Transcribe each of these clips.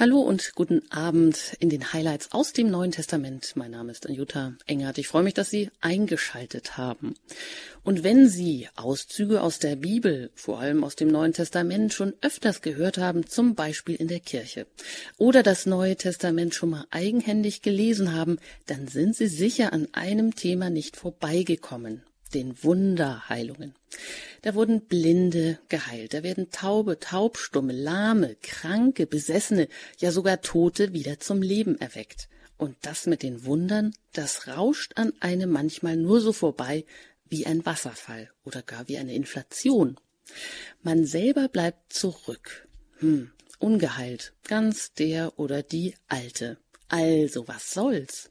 Hallo und guten Abend in den Highlights aus dem Neuen Testament. Mein Name ist Anjuta Engert. Ich freue mich, dass Sie eingeschaltet haben. Und wenn Sie Auszüge aus der Bibel, vor allem aus dem Neuen Testament, schon öfters gehört haben, zum Beispiel in der Kirche, oder das Neue Testament schon mal eigenhändig gelesen haben, dann sind Sie sicher an einem Thema nicht vorbeigekommen den Wunderheilungen. Da wurden Blinde geheilt, da werden Taube, Taubstumme, Lahme, Kranke, Besessene, ja sogar Tote wieder zum Leben erweckt. Und das mit den Wundern, das rauscht an einem manchmal nur so vorbei wie ein Wasserfall oder gar wie eine Inflation. Man selber bleibt zurück. Hm, ungeheilt, ganz der oder die Alte. Also, was soll's?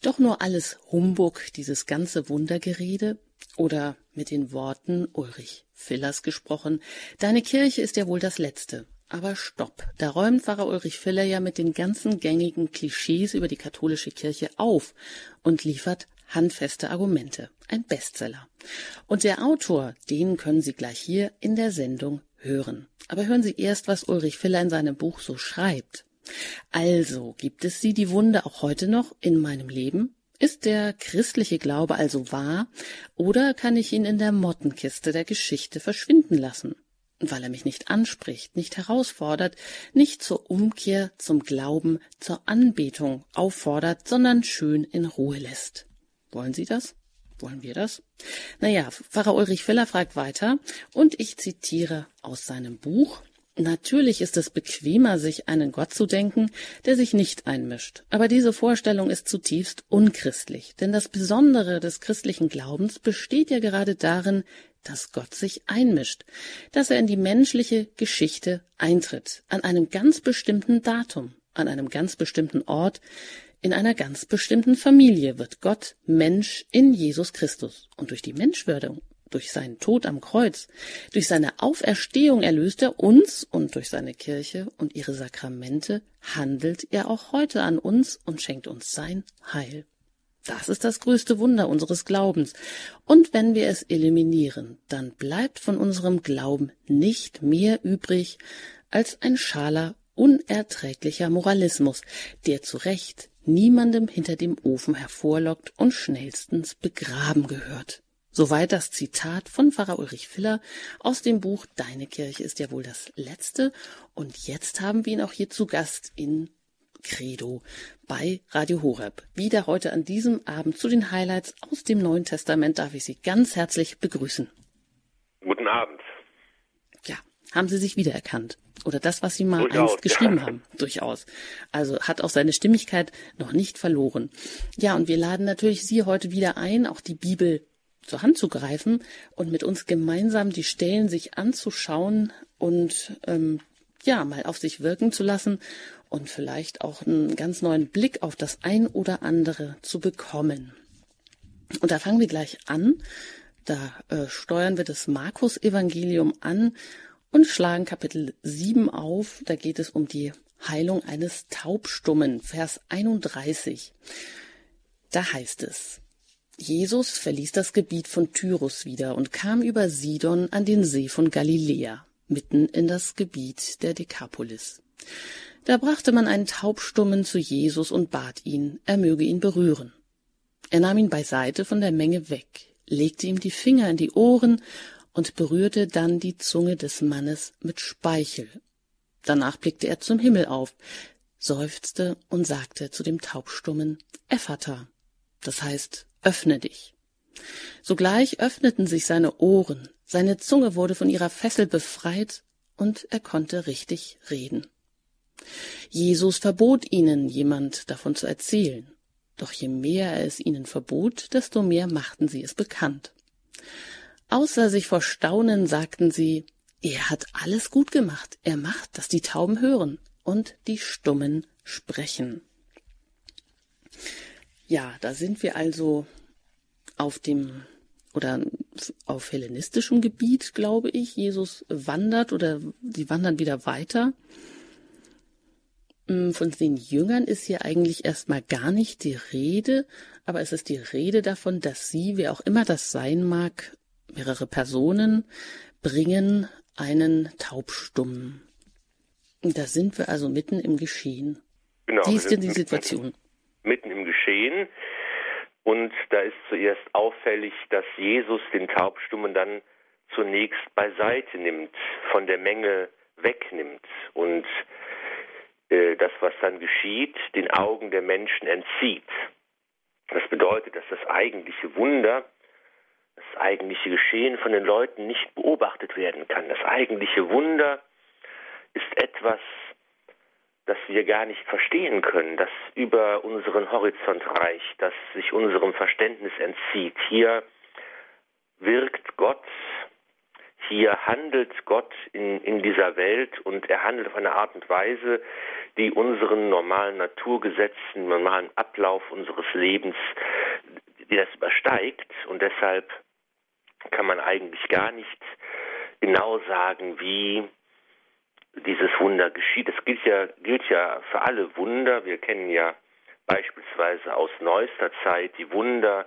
Doch nur alles Humbug, dieses ganze Wundergerede, oder mit den Worten Ulrich Fillers gesprochen, Deine Kirche ist ja wohl das Letzte. Aber stopp, da räumt Pfarrer Ulrich Filler ja mit den ganzen gängigen Klischees über die katholische Kirche auf und liefert handfeste Argumente. Ein Bestseller. Und der Autor, den können Sie gleich hier in der Sendung hören. Aber hören Sie erst, was Ulrich Filler in seinem Buch so schreibt. Also, gibt es sie, die Wunde, auch heute noch in meinem Leben? Ist der christliche Glaube also wahr, oder kann ich ihn in der Mottenkiste der Geschichte verschwinden lassen, weil er mich nicht anspricht, nicht herausfordert, nicht zur Umkehr, zum Glauben, zur Anbetung auffordert, sondern schön in Ruhe lässt? Wollen Sie das? Wollen wir das? Naja, Pfarrer Ulrich Filler fragt weiter, und ich zitiere aus seinem Buch Natürlich ist es bequemer, sich einen Gott zu denken, der sich nicht einmischt. Aber diese Vorstellung ist zutiefst unchristlich. Denn das Besondere des christlichen Glaubens besteht ja gerade darin, dass Gott sich einmischt, dass er in die menschliche Geschichte eintritt, an einem ganz bestimmten Datum, an einem ganz bestimmten Ort, in einer ganz bestimmten Familie wird Gott Mensch in Jesus Christus. Und durch die Menschwerdung durch seinen Tod am Kreuz, durch seine Auferstehung erlöst er uns und durch seine Kirche und ihre Sakramente handelt er auch heute an uns und schenkt uns sein Heil. Das ist das größte Wunder unseres Glaubens. Und wenn wir es eliminieren, dann bleibt von unserem Glauben nicht mehr übrig als ein schaler, unerträglicher Moralismus, der zu Recht niemandem hinter dem Ofen hervorlockt und schnellstens begraben gehört. Soweit das Zitat von Pfarrer Ulrich Filler aus dem Buch Deine Kirche ist ja wohl das letzte. Und jetzt haben wir ihn auch hier zu Gast in Credo bei Radio Horeb. Wieder heute an diesem Abend zu den Highlights aus dem Neuen Testament darf ich Sie ganz herzlich begrüßen. Guten Abend. Ja, haben Sie sich wiedererkannt? Oder das, was Sie mal Durchaus, einst geschrieben ja. haben? Durchaus. Also hat auch seine Stimmigkeit noch nicht verloren. Ja, und wir laden natürlich Sie heute wieder ein, auch die Bibel zur Hand zu greifen und mit uns gemeinsam die Stellen sich anzuschauen und ähm, ja, mal auf sich wirken zu lassen und vielleicht auch einen ganz neuen Blick auf das ein oder andere zu bekommen. Und da fangen wir gleich an. Da äh, steuern wir das Markus-Evangelium an und schlagen Kapitel 7 auf. Da geht es um die Heilung eines Taubstummen, Vers 31. Da heißt es, Jesus verließ das Gebiet von Tyrus wieder und kam über Sidon an den See von Galiläa, mitten in das Gebiet der Dekapolis. Da brachte man einen Taubstummen zu Jesus und bat ihn, er möge ihn berühren. Er nahm ihn beiseite von der Menge weg, legte ihm die Finger in die Ohren und berührte dann die Zunge des Mannes mit Speichel. Danach blickte er zum Himmel auf, seufzte und sagte zu dem Taubstummen Ephata, das heißt öffne dich. Sogleich öffneten sich seine Ohren, seine Zunge wurde von ihrer Fessel befreit und er konnte richtig reden. Jesus verbot ihnen, jemand davon zu erzählen, doch je mehr er es ihnen verbot, desto mehr machten sie es bekannt. Außer sich vor Staunen sagten sie, er hat alles gut gemacht, er macht, dass die Tauben hören und die Stummen sprechen. Ja, da sind wir also auf dem oder auf hellenistischem Gebiet, glaube ich. Jesus wandert oder sie wandern wieder weiter. Mm, von den Jüngern ist hier eigentlich erstmal gar nicht die Rede, aber es ist die Rede davon, dass sie, wer auch immer das sein mag, mehrere Personen bringen einen Taubstummen. Da sind wir also mitten im Geschehen. Genau. Wie ist denn die Situation? Mitten im Geschehen. Und da ist zuerst auffällig, dass Jesus den Taubstummen dann zunächst beiseite nimmt, von der Menge wegnimmt und äh, das, was dann geschieht, den Augen der Menschen entzieht. Das bedeutet, dass das eigentliche Wunder, das eigentliche Geschehen von den Leuten nicht beobachtet werden kann. Das eigentliche Wunder ist etwas, das wir gar nicht verstehen können, das über unseren Horizont reicht, das sich unserem Verständnis entzieht. Hier wirkt Gott, hier handelt Gott in, in dieser Welt und er handelt auf eine Art und Weise, die unseren normalen Naturgesetzen, normalen Ablauf unseres Lebens, die das übersteigt und deshalb kann man eigentlich gar nicht genau sagen, wie dieses Wunder geschieht. Es gilt ja, gilt ja für alle Wunder. Wir kennen ja beispielsweise aus neuester Zeit die Wunder,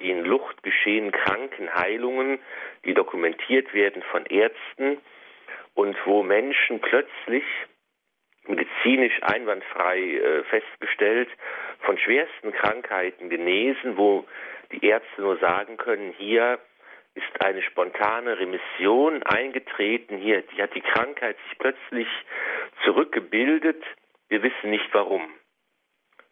die in Lucht geschehen, Krankenheilungen, die dokumentiert werden von Ärzten und wo Menschen plötzlich medizinisch einwandfrei äh, festgestellt von schwersten Krankheiten genesen, wo die Ärzte nur sagen können, hier ist eine spontane Remission eingetreten. Hier die hat die Krankheit sich plötzlich zurückgebildet. Wir wissen nicht warum.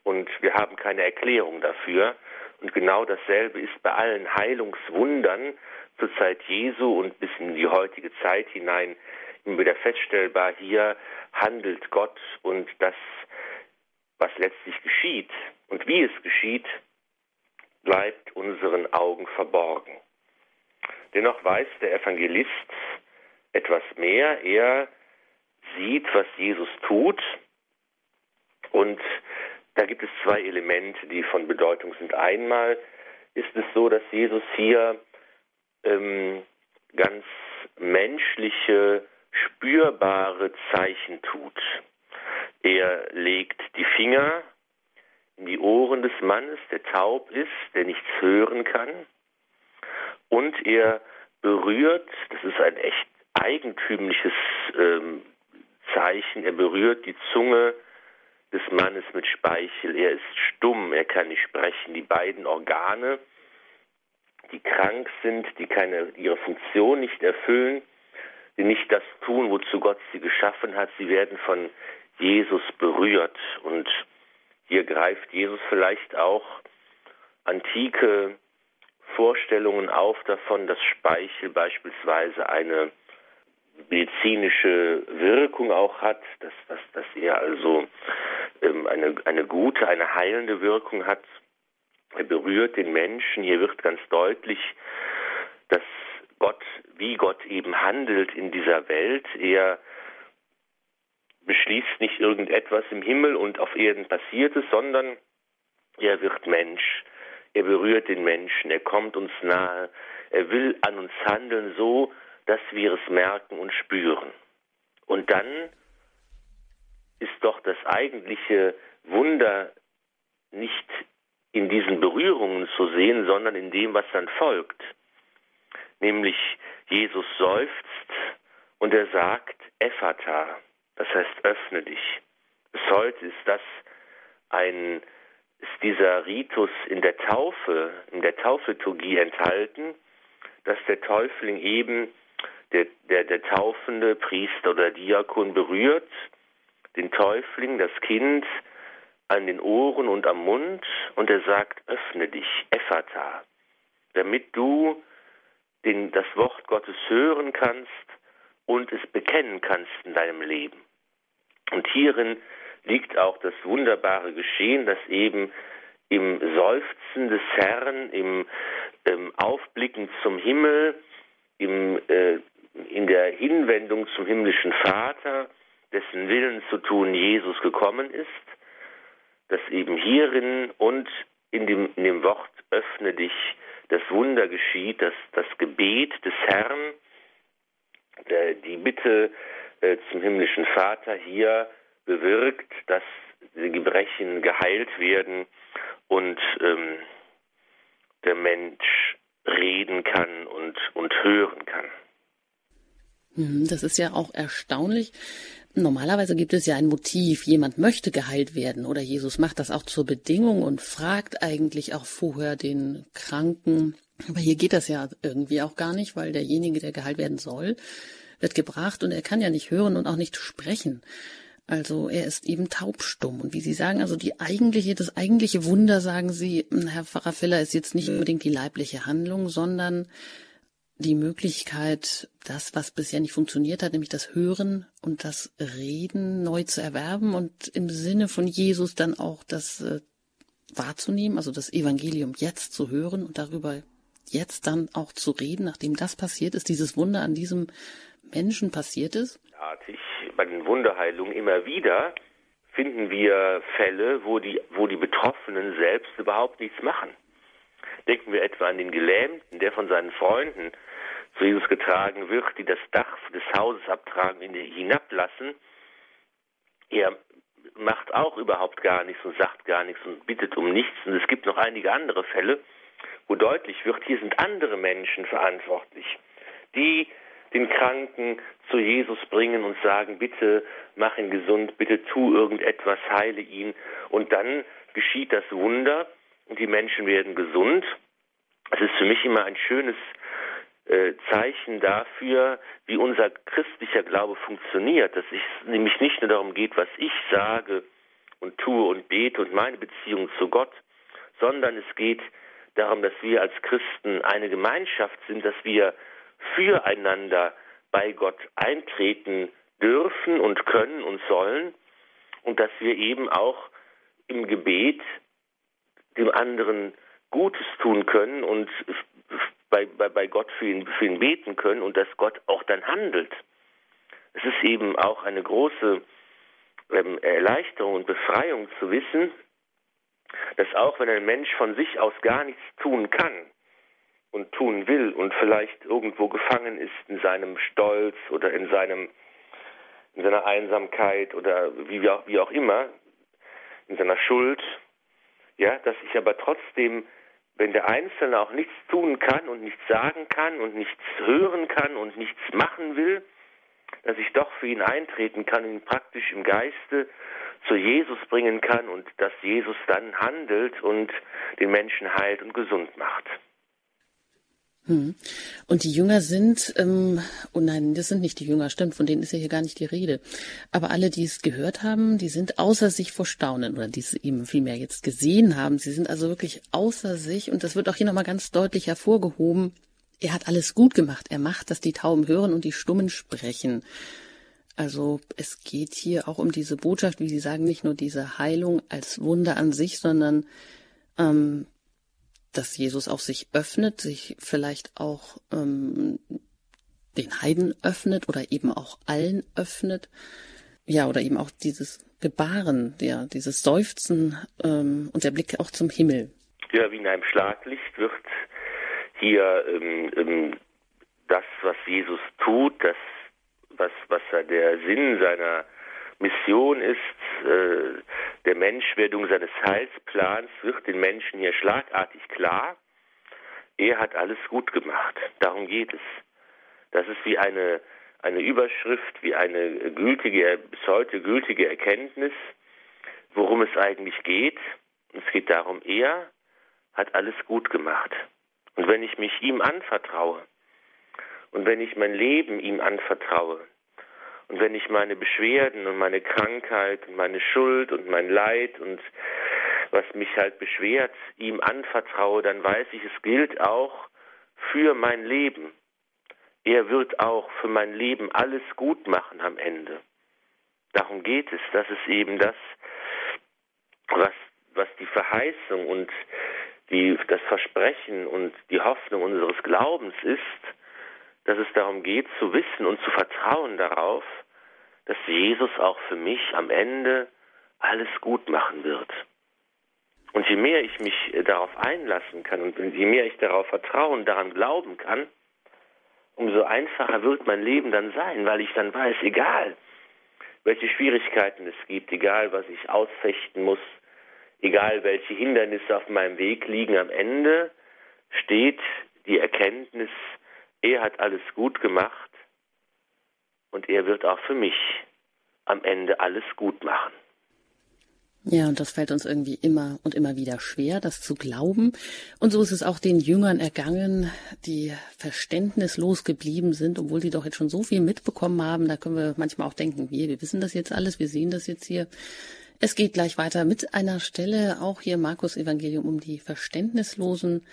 Und wir haben keine Erklärung dafür. Und genau dasselbe ist bei allen Heilungswundern zur Zeit Jesu und bis in die heutige Zeit hinein immer wieder feststellbar. Hier handelt Gott und das, was letztlich geschieht und wie es geschieht, bleibt unseren Augen verborgen. Dennoch weiß der Evangelist etwas mehr. Er sieht, was Jesus tut. Und da gibt es zwei Elemente, die von Bedeutung sind. Einmal ist es so, dass Jesus hier ähm, ganz menschliche, spürbare Zeichen tut. Er legt die Finger in die Ohren des Mannes, der taub ist, der nichts hören kann und er berührt, das ist ein echt eigentümliches ähm, Zeichen, er berührt die Zunge des Mannes mit Speichel. Er ist stumm, er kann nicht sprechen. Die beiden Organe, die krank sind, die keine, ihre Funktion nicht erfüllen, die nicht das tun, wozu Gott sie geschaffen hat, sie werden von Jesus berührt. Und hier greift Jesus vielleicht auch antike Vorstellungen auf davon, dass Speichel beispielsweise eine medizinische Wirkung auch hat, dass, dass, dass er also ähm, eine, eine gute, eine heilende Wirkung hat. Er berührt den Menschen. Hier wird ganz deutlich, dass Gott, wie Gott eben handelt in dieser Welt, er beschließt nicht irgendetwas im Himmel und auf Erden passiert es, sondern er wird Mensch. Er berührt den Menschen, er kommt uns nahe, er will an uns handeln so, dass wir es merken und spüren. Und dann ist doch das eigentliche Wunder nicht in diesen Berührungen zu sehen, sondern in dem, was dann folgt. Nämlich Jesus seufzt und er sagt, Ephata, das heißt öffne dich. Bis heute ist das ein ist dieser Ritus in der Taufe, in der Taufliturgie enthalten, dass der Täufling eben der, der, der taufende Priester oder Diakon berührt, den Täufling, das Kind, an den Ohren und am Mund und er sagt, öffne dich, Ephata, damit du den, das Wort Gottes hören kannst und es bekennen kannst in deinem Leben. Und hierin liegt auch das wunderbare Geschehen, dass eben im Seufzen des Herrn, im ähm, Aufblicken zum Himmel, im, äh, in der Hinwendung zum himmlischen Vater, dessen Willen zu tun Jesus gekommen ist, dass eben hierin und in dem, in dem Wort öffne dich das Wunder geschieht, dass das Gebet des Herrn, der, die Bitte äh, zum himmlischen Vater hier bewirkt, dass die Gebrechen geheilt werden und ähm, der Mensch reden kann und, und hören kann. Mhm, das ist ja auch erstaunlich. Normalerweise gibt es ja ein Motiv, jemand möchte geheilt werden oder Jesus macht das auch zur Bedingung und fragt eigentlich auch vorher den Kranken. Aber hier geht das ja irgendwie auch gar nicht, weil derjenige, der geheilt werden soll, wird gebracht und er kann ja nicht hören und auch nicht sprechen. Also er ist eben taubstumm. Und wie Sie sagen, also die eigentliche, das eigentliche Wunder, sagen Sie, Herr Pfarrer Filler, ist jetzt nicht unbedingt die leibliche Handlung, sondern die Möglichkeit, das, was bisher nicht funktioniert hat, nämlich das Hören und das Reden neu zu erwerben und im Sinne von Jesus dann auch das äh, wahrzunehmen, also das Evangelium jetzt zu hören und darüber jetzt dann auch zu reden, nachdem das passiert ist, dieses Wunder an diesem Menschen passiert ist? Artig. Bei den Wunderheilungen immer wieder finden wir Fälle, wo die, wo die Betroffenen selbst überhaupt nichts machen. Denken wir etwa an den Gelähmten, der von seinen Freunden zu Jesus getragen wird, die das Dach des Hauses abtragen, ihn hinablassen. Er macht auch überhaupt gar nichts und sagt gar nichts und bittet um nichts. Und es gibt noch einige andere Fälle, wo deutlich wird, hier sind andere Menschen verantwortlich, die den Kranken zu Jesus bringen und sagen, bitte mach ihn gesund, bitte tu irgendetwas, heile ihn. Und dann geschieht das Wunder und die Menschen werden gesund. Es ist für mich immer ein schönes äh, Zeichen dafür, wie unser christlicher Glaube funktioniert, dass es nämlich nicht nur darum geht, was ich sage und tue und bete und meine Beziehung zu Gott, sondern es geht darum, dass wir als Christen eine Gemeinschaft sind, dass wir füreinander bei Gott eintreten dürfen und können und sollen und dass wir eben auch im Gebet dem anderen Gutes tun können und bei, bei, bei Gott für ihn, für ihn beten können und dass Gott auch dann handelt. Es ist eben auch eine große ähm, Erleichterung und Befreiung zu wissen, dass auch wenn ein Mensch von sich aus gar nichts tun kann und tun will und vielleicht irgendwo gefangen ist in seinem Stolz oder in seinem in seiner Einsamkeit oder wie auch, wie auch immer, in seiner Schuld, ja, dass ich aber trotzdem wenn der Einzelne auch nichts tun kann und nichts sagen kann und nichts hören kann und nichts machen will, dass ich doch für ihn eintreten kann ihn praktisch im Geiste zu Jesus bringen kann und dass Jesus dann handelt und den Menschen heilt und gesund macht. Hm. Und die Jünger sind, ähm, oh nein, das sind nicht die Jünger, stimmt, von denen ist ja hier gar nicht die Rede. Aber alle, die es gehört haben, die sind außer sich vor Staunen oder die es eben vielmehr jetzt gesehen haben. Sie sind also wirklich außer sich und das wird auch hier nochmal ganz deutlich hervorgehoben. Er hat alles gut gemacht. Er macht, dass die Tauben hören und die Stummen sprechen. Also es geht hier auch um diese Botschaft, wie Sie sagen, nicht nur diese Heilung als Wunder an sich, sondern ähm, dass Jesus auch sich öffnet, sich vielleicht auch ähm, den Heiden öffnet oder eben auch allen öffnet. Ja, oder eben auch dieses Gebaren, ja, dieses Seufzen ähm, und der Blick auch zum Himmel. Ja, wie in einem Schlaglicht wird hier ähm, ähm, das, was Jesus tut, das, was, was der Sinn seiner Mission ist, äh, der Menschwerdung seines Heilsplans, wird den Menschen hier schlagartig klar. Er hat alles gut gemacht. Darum geht es. Das ist wie eine, eine Überschrift, wie eine gültige, bis heute gültige Erkenntnis, worum es eigentlich geht. Es geht darum, er hat alles gut gemacht. Und wenn ich mich ihm anvertraue und wenn ich mein Leben ihm anvertraue, und wenn ich meine Beschwerden und meine Krankheit und meine Schuld und mein Leid und was mich halt beschwert, ihm anvertraue, dann weiß ich, es gilt auch für mein Leben. Er wird auch für mein Leben alles gut machen am Ende. Darum geht es. Das ist eben das, was, was die Verheißung und die, das Versprechen und die Hoffnung unseres Glaubens ist, dass es darum geht, zu wissen und zu vertrauen darauf, dass Jesus auch für mich am Ende alles gut machen wird. Und je mehr ich mich darauf einlassen kann und je mehr ich darauf vertrauen, daran glauben kann, umso einfacher wird mein Leben dann sein, weil ich dann weiß, egal welche Schwierigkeiten es gibt, egal was ich ausfechten muss, egal welche Hindernisse auf meinem Weg liegen, am Ende steht die Erkenntnis, er hat alles gut gemacht und er wird auch für mich am Ende alles gut machen. Ja, und das fällt uns irgendwie immer und immer wieder schwer, das zu glauben. Und so ist es auch den Jüngern ergangen, die verständnislos geblieben sind, obwohl sie doch jetzt schon so viel mitbekommen haben. Da können wir manchmal auch denken, wir, wir wissen das jetzt alles, wir sehen das jetzt hier. Es geht gleich weiter mit einer Stelle, auch hier Markus Evangelium, um die verständnislosen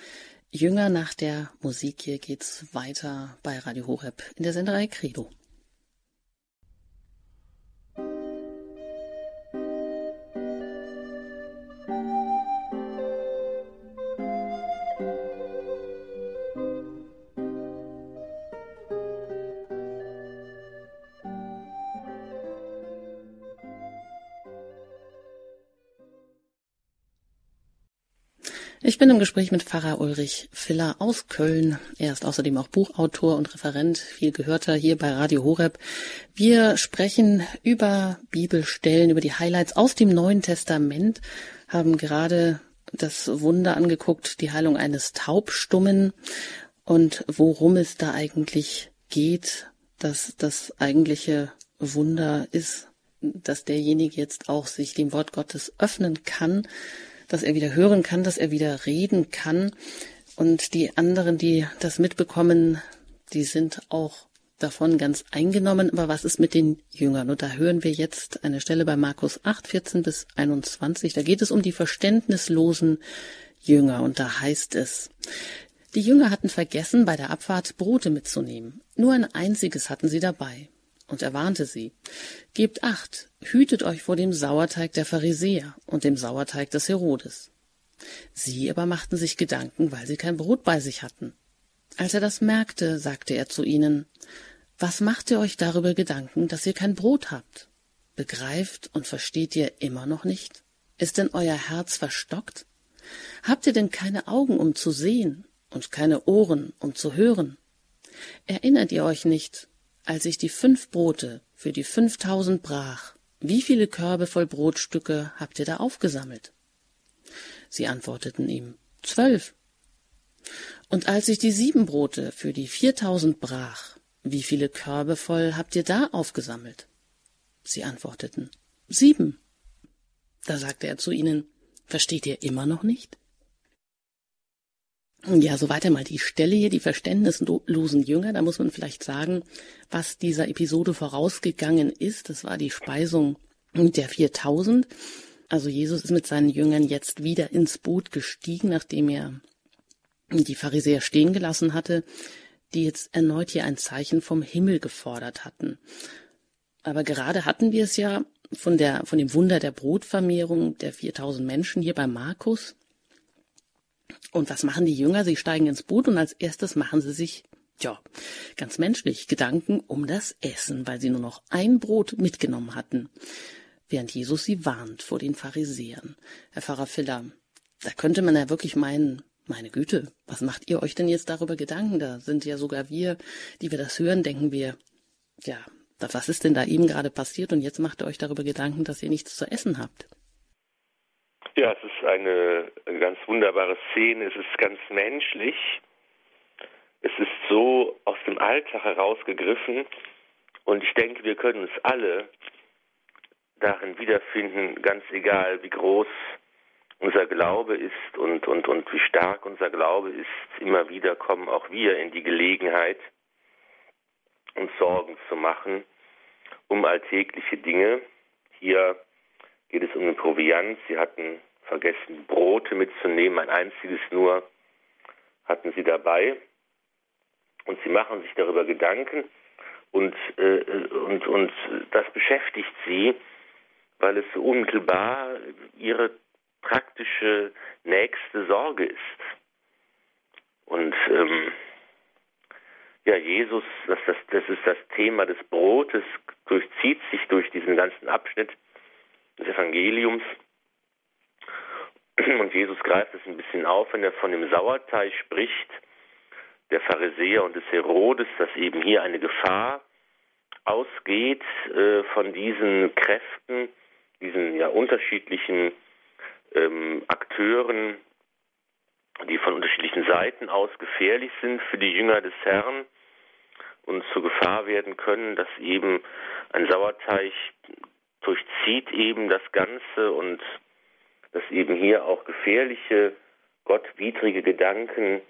Jünger. Nach der Musik hier geht's weiter bei Radio Horeb in der Senderei Credo. Bin im Gespräch mit Pfarrer Ulrich Filler aus Köln. Er ist außerdem auch Buchautor und Referent, viel gehörter hier bei Radio Horeb. Wir sprechen über Bibelstellen, über die Highlights aus dem Neuen Testament, haben gerade das Wunder angeguckt, die Heilung eines Taubstummen und worum es da eigentlich geht, dass das eigentliche Wunder ist, dass derjenige jetzt auch sich dem Wort Gottes öffnen kann dass er wieder hören kann, dass er wieder reden kann. Und die anderen, die das mitbekommen, die sind auch davon ganz eingenommen. Aber was ist mit den Jüngern? Und da hören wir jetzt eine Stelle bei Markus 8, 14 bis 21. Da geht es um die verständnislosen Jünger. Und da heißt es, die Jünger hatten vergessen, bei der Abfahrt Brote mitzunehmen. Nur ein einziges hatten sie dabei. Und er warnte sie, Gebt acht, hütet euch vor dem Sauerteig der Pharisäer und dem Sauerteig des Herodes. Sie aber machten sich Gedanken, weil sie kein Brot bei sich hatten. Als er das merkte, sagte er zu ihnen, Was macht ihr euch darüber Gedanken, dass ihr kein Brot habt? Begreift und versteht ihr immer noch nicht? Ist denn euer Herz verstockt? Habt ihr denn keine Augen, um zu sehen und keine Ohren, um zu hören? Erinnert ihr euch nicht, als ich die fünf Brote für die fünftausend brach, wie viele Körbe voll Brotstücke habt ihr da aufgesammelt? Sie antworteten ihm, zwölf. Und als ich die sieben Brote für die viertausend brach, wie viele Körbe voll habt ihr da aufgesammelt? Sie antworteten, sieben. Da sagte er zu ihnen, versteht ihr immer noch nicht? Ja, so weiter mal die Stelle hier, die verständnislosen Jünger. Da muss man vielleicht sagen, was dieser Episode vorausgegangen ist. Das war die Speisung der 4000. Also Jesus ist mit seinen Jüngern jetzt wieder ins Boot gestiegen, nachdem er die Pharisäer stehen gelassen hatte, die jetzt erneut hier ein Zeichen vom Himmel gefordert hatten. Aber gerade hatten wir es ja von der, von dem Wunder der Brotvermehrung der 4000 Menschen hier bei Markus. Und was machen die Jünger? Sie steigen ins Boot und als erstes machen sie sich, ja, ganz menschlich, Gedanken um das Essen, weil sie nur noch ein Brot mitgenommen hatten, während Jesus sie warnt vor den Pharisäern. Herr Pfarrer Filler, da könnte man ja wirklich meinen, meine Güte, was macht ihr euch denn jetzt darüber Gedanken? Da sind ja sogar wir, die wir das hören, denken wir, ja, was ist denn da eben gerade passiert und jetzt macht ihr euch darüber Gedanken, dass ihr nichts zu essen habt? Ja, es ist eine ganz wunderbare Szene, es ist ganz menschlich. Es ist so aus dem Alltag herausgegriffen und ich denke, wir können uns alle darin wiederfinden, ganz egal wie groß unser Glaube ist und, und, und wie stark unser Glaube ist. Immer wieder kommen auch wir in die Gelegenheit, uns Sorgen zu machen um alltägliche Dinge. Hier geht es um den Proviant. Sie hatten vergessen, Brote mitzunehmen, ein einziges nur hatten sie dabei. Und sie machen sich darüber Gedanken und, äh, und, und das beschäftigt sie, weil es so unmittelbar ihre praktische nächste Sorge ist. Und ähm, ja, Jesus, das, das, das ist das Thema des Brotes, durchzieht sich durch diesen ganzen Abschnitt des Evangeliums. Und Jesus greift es ein bisschen auf, wenn er von dem Sauerteig spricht, der Pharisäer und des Herodes, dass eben hier eine Gefahr ausgeht äh, von diesen Kräften, diesen ja unterschiedlichen ähm, Akteuren, die von unterschiedlichen Seiten aus gefährlich sind für die Jünger des Herrn. und zur Gefahr werden können, dass eben ein Sauerteig durchzieht eben das Ganze und dass eben hier auch gefährliche, gottwidrige Gedanken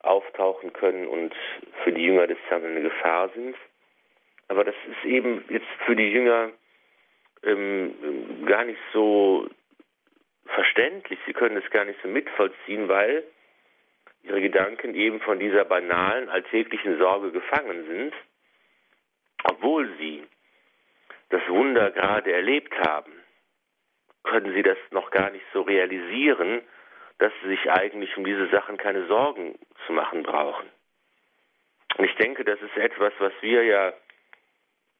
auftauchen können und für die Jünger des Herrn eine Gefahr sind. Aber das ist eben jetzt für die Jünger ähm, gar nicht so verständlich. Sie können es gar nicht so mitvollziehen, weil ihre Gedanken eben von dieser banalen, alltäglichen Sorge gefangen sind, obwohl sie das Wunder gerade erlebt haben, können sie das noch gar nicht so realisieren, dass sie sich eigentlich um diese Sachen keine Sorgen zu machen brauchen. Und ich denke, das ist etwas, was wir ja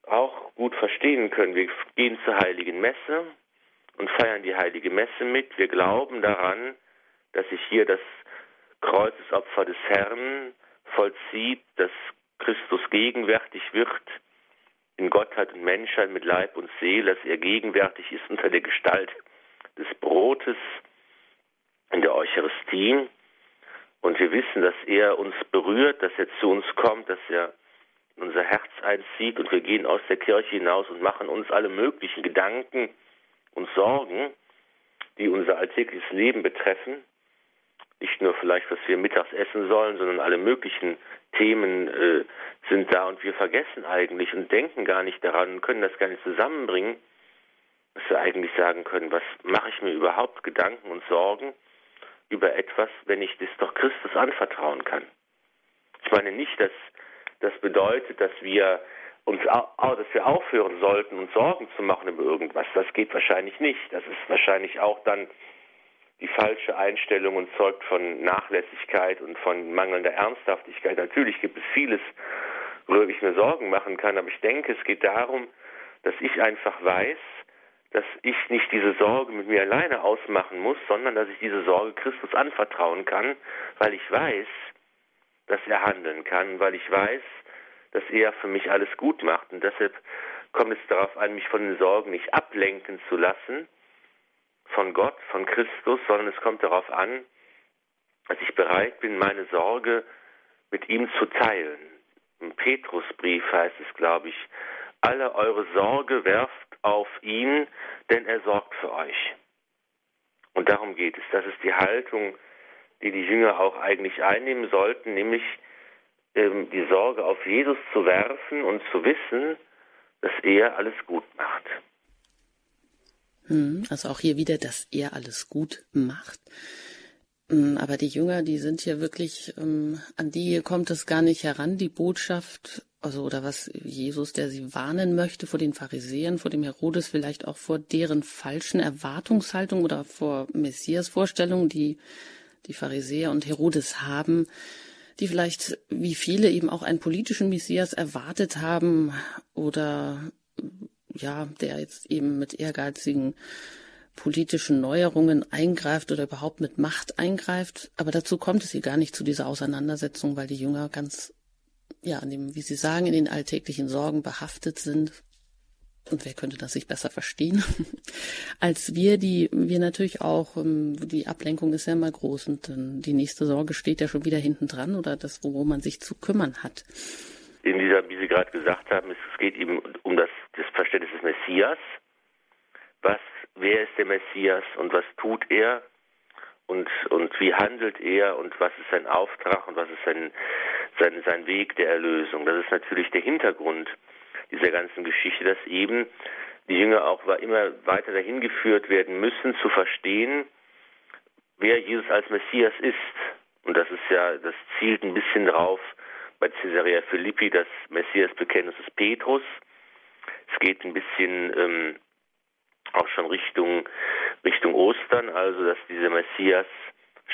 auch gut verstehen können. Wir gehen zur heiligen Messe und feiern die heilige Messe mit. Wir glauben daran, dass sich hier das Kreuzesopfer des Herrn vollzieht, dass Christus gegenwärtig wird in Gottheit und Menschheit mit Leib und Seele, dass er gegenwärtig ist unter der Gestalt des Brotes in der Eucharistie. Und wir wissen, dass er uns berührt, dass er zu uns kommt, dass er in unser Herz einzieht und wir gehen aus der Kirche hinaus und machen uns alle möglichen Gedanken und Sorgen, die unser alltägliches Leben betreffen nicht nur vielleicht, was wir mittags essen sollen, sondern alle möglichen Themen äh, sind da und wir vergessen eigentlich und denken gar nicht daran und können das gar nicht zusammenbringen, dass wir eigentlich sagen können, was mache ich mir überhaupt Gedanken und Sorgen über etwas, wenn ich das doch Christus anvertrauen kann. Ich meine nicht, dass das bedeutet, dass wir uns, dass wir aufhören sollten, uns Sorgen zu machen über irgendwas. Das geht wahrscheinlich nicht. Das ist wahrscheinlich auch dann die falsche Einstellung und zeugt von Nachlässigkeit und von mangelnder Ernsthaftigkeit. Natürlich gibt es vieles, worüber ich mir Sorgen machen kann, aber ich denke, es geht darum, dass ich einfach weiß, dass ich nicht diese Sorge mit mir alleine ausmachen muss, sondern dass ich diese Sorge Christus anvertrauen kann, weil ich weiß, dass er handeln kann, weil ich weiß, dass er für mich alles gut macht. Und deshalb kommt es darauf an, mich von den Sorgen nicht ablenken zu lassen, von Gott, von Christus, sondern es kommt darauf an, dass ich bereit bin, meine Sorge mit ihm zu teilen. Im Petrusbrief heißt es, glaube ich, alle eure Sorge werft auf ihn, denn er sorgt für euch. Und darum geht es. Das ist die Haltung, die die Jünger auch eigentlich einnehmen sollten, nämlich ähm, die Sorge auf Jesus zu werfen und zu wissen, dass er alles gut macht. Hm, also auch hier wieder, dass er alles gut macht. Hm, aber die Jünger, die sind hier wirklich, ähm, an die kommt es gar nicht heran, die Botschaft, also oder was Jesus, der sie warnen möchte vor den Pharisäern, vor dem Herodes, vielleicht auch vor deren falschen Erwartungshaltung oder vor Messias-Vorstellungen, die die Pharisäer und Herodes haben, die vielleicht wie viele eben auch einen politischen Messias erwartet haben oder ja, der jetzt eben mit ehrgeizigen politischen Neuerungen eingreift oder überhaupt mit Macht eingreift. Aber dazu kommt es hier gar nicht zu dieser Auseinandersetzung, weil die Jünger ganz, ja, an dem, wie Sie sagen, in den alltäglichen Sorgen behaftet sind. Und wer könnte das sich besser verstehen? Als wir, die wir natürlich auch, ähm, die Ablenkung ist ja immer groß und die nächste Sorge steht ja schon wieder hinten dran oder das, worum man sich zu kümmern hat in dieser, wie Sie gerade gesagt haben, es geht eben um das, das Verständnis des Messias. Was, wer ist der Messias und was tut er? Und, und wie handelt er und was ist sein Auftrag und was ist sein, sein, sein Weg der Erlösung? Das ist natürlich der Hintergrund dieser ganzen Geschichte, dass eben die Jünger auch immer weiter dahin geführt werden müssen, zu verstehen, wer Jesus als Messias ist. Und das ist ja, das zielt ein bisschen drauf, bei Caesarea Philippi das Messias-Bekenntnis des Petrus. Es geht ein bisschen ähm, auch schon Richtung, Richtung Ostern, also dass dieser Messias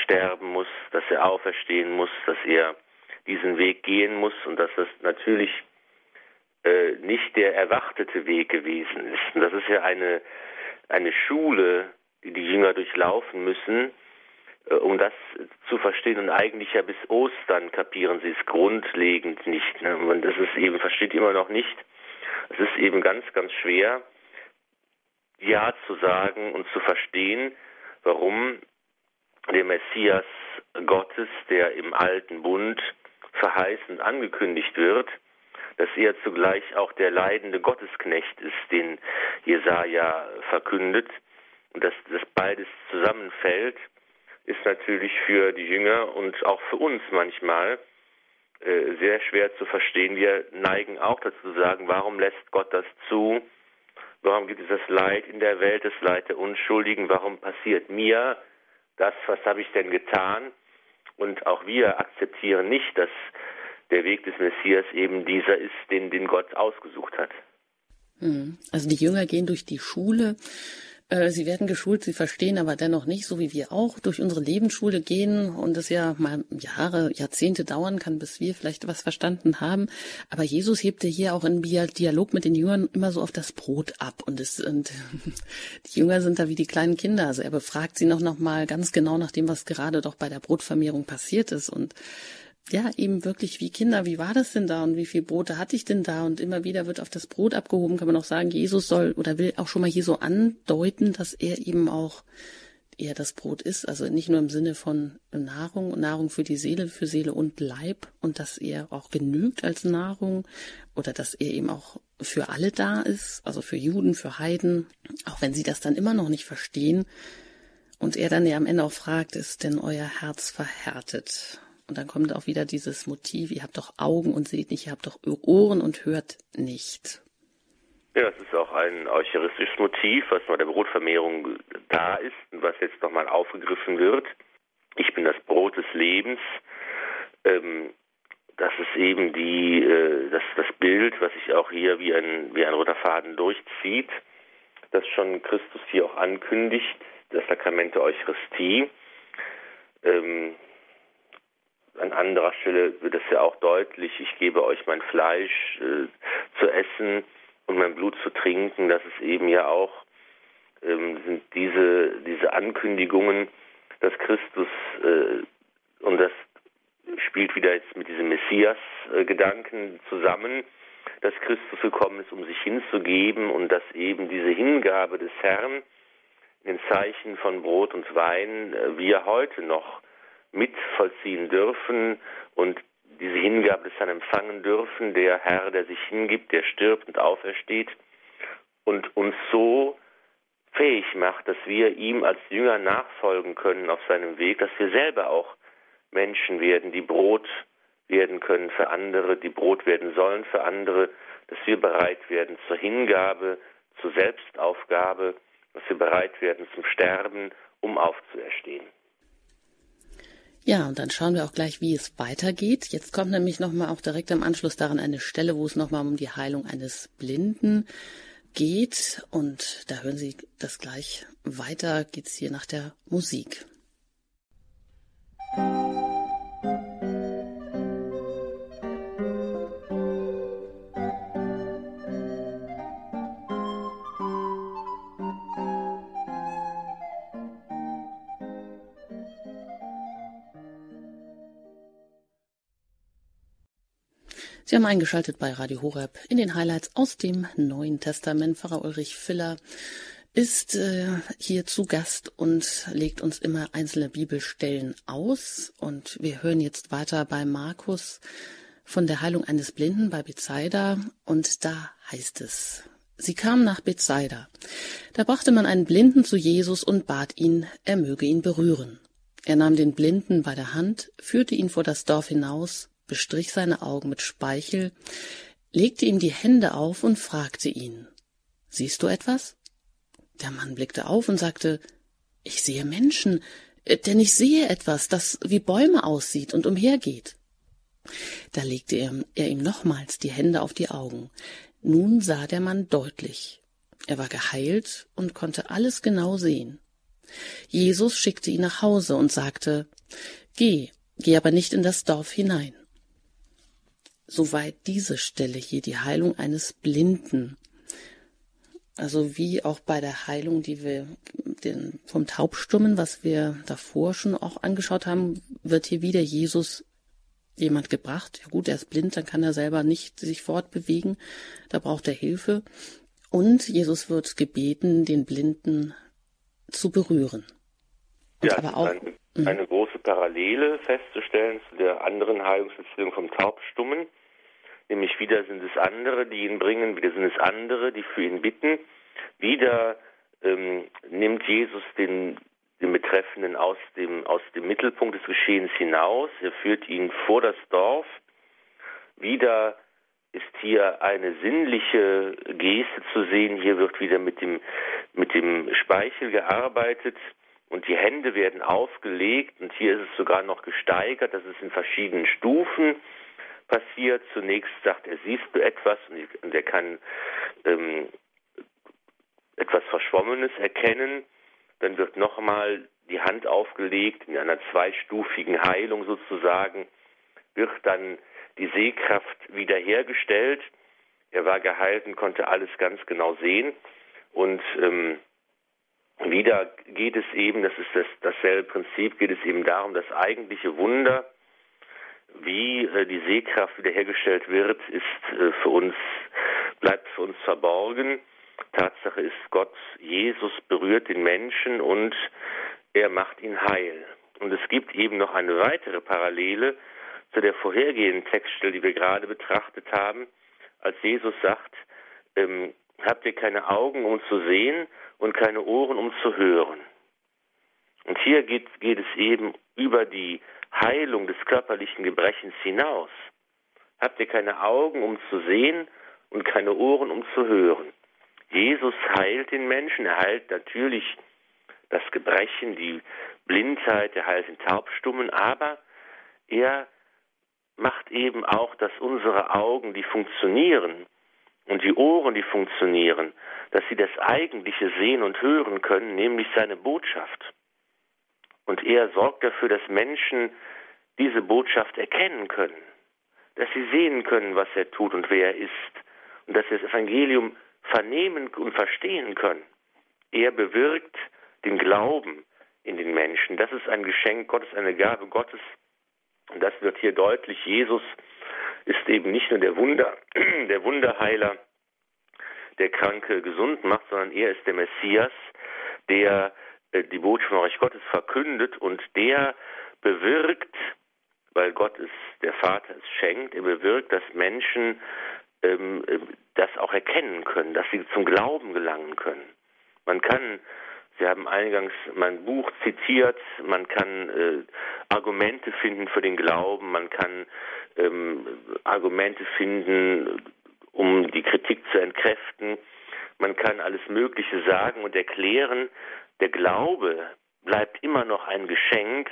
sterben muss, dass er auferstehen muss, dass er diesen Weg gehen muss und dass das natürlich äh, nicht der erwartete Weg gewesen ist. Und das ist ja eine, eine Schule, die die Jünger durchlaufen müssen, äh, um das zu verstehen und eigentlich ja bis Ostern kapieren sie es grundlegend nicht. Ne? Und das ist eben, versteht immer noch nicht. Es ist eben ganz, ganz schwer, Ja zu sagen und zu verstehen, warum der Messias Gottes, der im alten Bund verheißend angekündigt wird, dass er zugleich auch der leidende Gottesknecht ist, den Jesaja verkündet. Und dass das beides zusammenfällt, ist natürlich für die Jünger und auch für uns manchmal äh, sehr schwer zu verstehen. Wir neigen auch dazu zu sagen, warum lässt Gott das zu? Warum gibt es das Leid in der Welt, das Leid der Unschuldigen? Warum passiert mir das? Was habe ich denn getan? Und auch wir akzeptieren nicht, dass der Weg des Messias eben dieser ist, den, den Gott ausgesucht hat. Hm. Also die Jünger gehen durch die Schule sie werden geschult, sie verstehen aber dennoch nicht, so wie wir auch durch unsere Lebensschule gehen und es ja mal Jahre, Jahrzehnte dauern kann, bis wir vielleicht was verstanden haben. Aber Jesus hebte hier auch im Dialog mit den Jüngern immer so auf das Brot ab und es und die Jünger sind da wie die kleinen Kinder. Also er befragt sie noch noch mal ganz genau nach dem, was gerade doch bei der Brotvermehrung passiert ist und ja, eben wirklich wie Kinder, wie war das denn da und wie viel Brote hatte ich denn da? Und immer wieder wird auf das Brot abgehoben, kann man auch sagen, Jesus soll oder will auch schon mal hier so andeuten, dass er eben auch eher das Brot ist, also nicht nur im Sinne von Nahrung, Nahrung für die Seele, für Seele und Leib und dass er auch genügt als Nahrung oder dass er eben auch für alle da ist, also für Juden, für Heiden, auch wenn sie das dann immer noch nicht verstehen. Und er dann ja am Ende auch fragt, ist denn euer Herz verhärtet? Und dann kommt auch wieder dieses Motiv, ihr habt doch Augen und seht nicht, ihr habt doch Ohren und hört nicht. Ja, das ist auch ein eucharistisches Motiv, was bei der Brotvermehrung da ist und was jetzt nochmal aufgegriffen wird. Ich bin das Brot des Lebens. Ähm, das ist eben die, äh, das, das Bild, was sich auch hier wie ein, wie ein roter Faden durchzieht, das schon Christus hier auch ankündigt, das Sakrament der Eucharistie. Ähm, an anderer Stelle wird es ja auch deutlich, ich gebe euch mein Fleisch äh, zu essen und mein Blut zu trinken. Das ist eben ja auch, ähm, sind diese, diese Ankündigungen, dass Christus, äh, und das spielt wieder jetzt mit diesem Messias-Gedanken zusammen, dass Christus gekommen ist, um sich hinzugeben und dass eben diese Hingabe des Herrn in den Zeichen von Brot und Wein äh, wir heute noch mitvollziehen dürfen und diese Hingabe des Herrn empfangen dürfen, der Herr, der sich hingibt, der stirbt und aufersteht und uns so fähig macht, dass wir ihm als Jünger nachfolgen können auf seinem Weg, dass wir selber auch Menschen werden, die Brot werden können für andere, die Brot werden sollen für andere, dass wir bereit werden zur Hingabe, zur Selbstaufgabe, dass wir bereit werden zum Sterben, um aufzuerstehen. Ja, und dann schauen wir auch gleich, wie es weitergeht. Jetzt kommt nämlich nochmal auch direkt im Anschluss daran eine Stelle, wo es nochmal um die Heilung eines Blinden geht. Und da hören Sie das gleich weiter, geht's hier nach der Musik. Sie haben eingeschaltet bei Radio Horeb in den Highlights aus dem Neuen Testament. Pfarrer Ulrich Filler ist äh, hier zu Gast und legt uns immer einzelne Bibelstellen aus. Und wir hören jetzt weiter bei Markus von der Heilung eines Blinden bei Bethsaida. Und da heißt es, Sie kamen nach Bethsaida. Da brachte man einen Blinden zu Jesus und bat ihn, er möge ihn berühren. Er nahm den Blinden bei der Hand, führte ihn vor das Dorf hinaus bestrich seine Augen mit Speichel, legte ihm die Hände auf und fragte ihn Siehst du etwas? Der Mann blickte auf und sagte Ich sehe Menschen, äh, denn ich sehe etwas, das wie Bäume aussieht und umhergeht. Da legte er, er ihm nochmals die Hände auf die Augen. Nun sah der Mann deutlich. Er war geheilt und konnte alles genau sehen. Jesus schickte ihn nach Hause und sagte Geh, geh aber nicht in das Dorf hinein. Soweit diese Stelle hier, die Heilung eines Blinden. Also wie auch bei der Heilung, die wir den, vom Taubstummen, was wir davor schon auch angeschaut haben, wird hier wieder Jesus jemand gebracht. Ja gut, er ist blind, dann kann er selber nicht sich fortbewegen. Da braucht er Hilfe. Und Jesus wird gebeten, den Blinden zu berühren. Und ja, aber auch eine, mhm. eine große Parallele festzustellen zu der anderen Heilungserzählung vom Taubstummen nämlich wieder sind es andere, die ihn bringen, wieder sind es andere, die für ihn bitten. Wieder ähm, nimmt Jesus den, den Betreffenden aus dem, aus dem Mittelpunkt des Geschehens hinaus. Er führt ihn vor das Dorf. Wieder ist hier eine sinnliche Geste zu sehen. Hier wird wieder mit dem, mit dem Speichel gearbeitet und die Hände werden aufgelegt und hier ist es sogar noch gesteigert, das ist in verschiedenen Stufen passiert. Zunächst sagt er, siehst du etwas und er kann ähm, etwas Verschwommenes erkennen. Dann wird nochmal die Hand aufgelegt, in einer zweistufigen Heilung sozusagen, wird dann die Sehkraft wiederhergestellt. Er war geheilt und konnte alles ganz genau sehen. Und ähm, wieder geht es eben, das ist das, dasselbe Prinzip, geht es eben darum, das eigentliche Wunder, wie äh, die Sehkraft wiederhergestellt wird, ist äh, für uns, bleibt für uns verborgen. Tatsache ist, Gott, Jesus berührt den Menschen und er macht ihn heil. Und es gibt eben noch eine weitere Parallele zu der vorhergehenden Textstelle, die wir gerade betrachtet haben, als Jesus sagt, ähm, habt ihr keine Augen, um zu sehen und keine Ohren, um zu hören. Und hier geht, geht es eben über die Heilung des körperlichen Gebrechens hinaus. Habt ihr keine Augen, um zu sehen und keine Ohren, um zu hören. Jesus heilt den Menschen, er heilt natürlich das Gebrechen, die Blindheit, er heilt den Taubstummen, aber er macht eben auch, dass unsere Augen, die funktionieren, und die Ohren, die funktionieren, dass sie das Eigentliche sehen und hören können, nämlich seine Botschaft. Und er sorgt dafür, dass Menschen diese Botschaft erkennen können, dass sie sehen können, was er tut und wer er ist, und dass sie das Evangelium vernehmen und verstehen können. Er bewirkt den Glauben in den Menschen. Das ist ein Geschenk Gottes, eine Gabe Gottes. Und das wird hier deutlich. Jesus ist eben nicht nur der Wunder, der Wunderheiler, der Kranke gesund macht, sondern er ist der Messias, der die Botschaft von Reich Gottes verkündet und der bewirkt, weil Gott es, der Vater es schenkt, er bewirkt, dass Menschen ähm, äh, das auch erkennen können, dass sie zum Glauben gelangen können. Man kann Sie haben eingangs mein Buch zitiert. Man kann äh, Argumente finden für den Glauben. Man kann ähm, Argumente finden, um die Kritik zu entkräften. Man kann alles Mögliche sagen und erklären. Der Glaube bleibt immer noch ein Geschenk,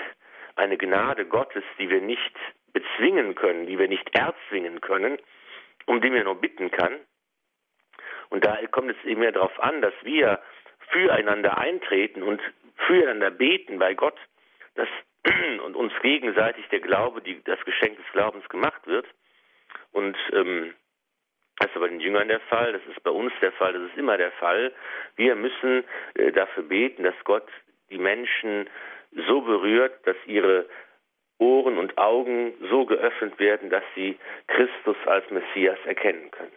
eine Gnade Gottes, die wir nicht bezwingen können, die wir nicht erzwingen können, um die wir nur bitten kann. Und da kommt es eben mehr darauf an, dass wir füreinander eintreten und füreinander beten bei Gott, dass und uns gegenseitig der Glaube, die, das Geschenk des Glaubens gemacht wird. Und ähm, das ist bei den Jüngern der Fall, das ist bei uns der Fall, das ist immer der Fall. Wir müssen äh, dafür beten, dass Gott die Menschen so berührt, dass ihre Ohren und Augen so geöffnet werden, dass sie Christus als Messias erkennen können.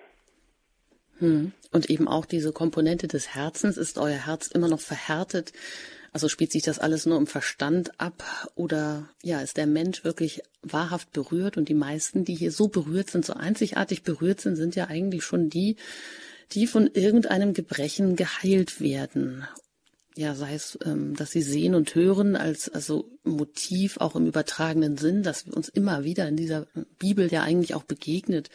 Hm. Und eben auch diese Komponente des Herzens, ist euer Herz immer noch verhärtet? Also spielt sich das alles nur im Verstand ab oder ja, ist der Mensch wirklich wahrhaft berührt? Und die meisten, die hier so berührt sind, so einzigartig berührt sind, sind ja eigentlich schon die, die von irgendeinem Gebrechen geheilt werden. Ja, sei es, ähm, dass sie sehen und hören als also Motiv auch im übertragenen Sinn, dass uns immer wieder in dieser Bibel ja eigentlich auch begegnet.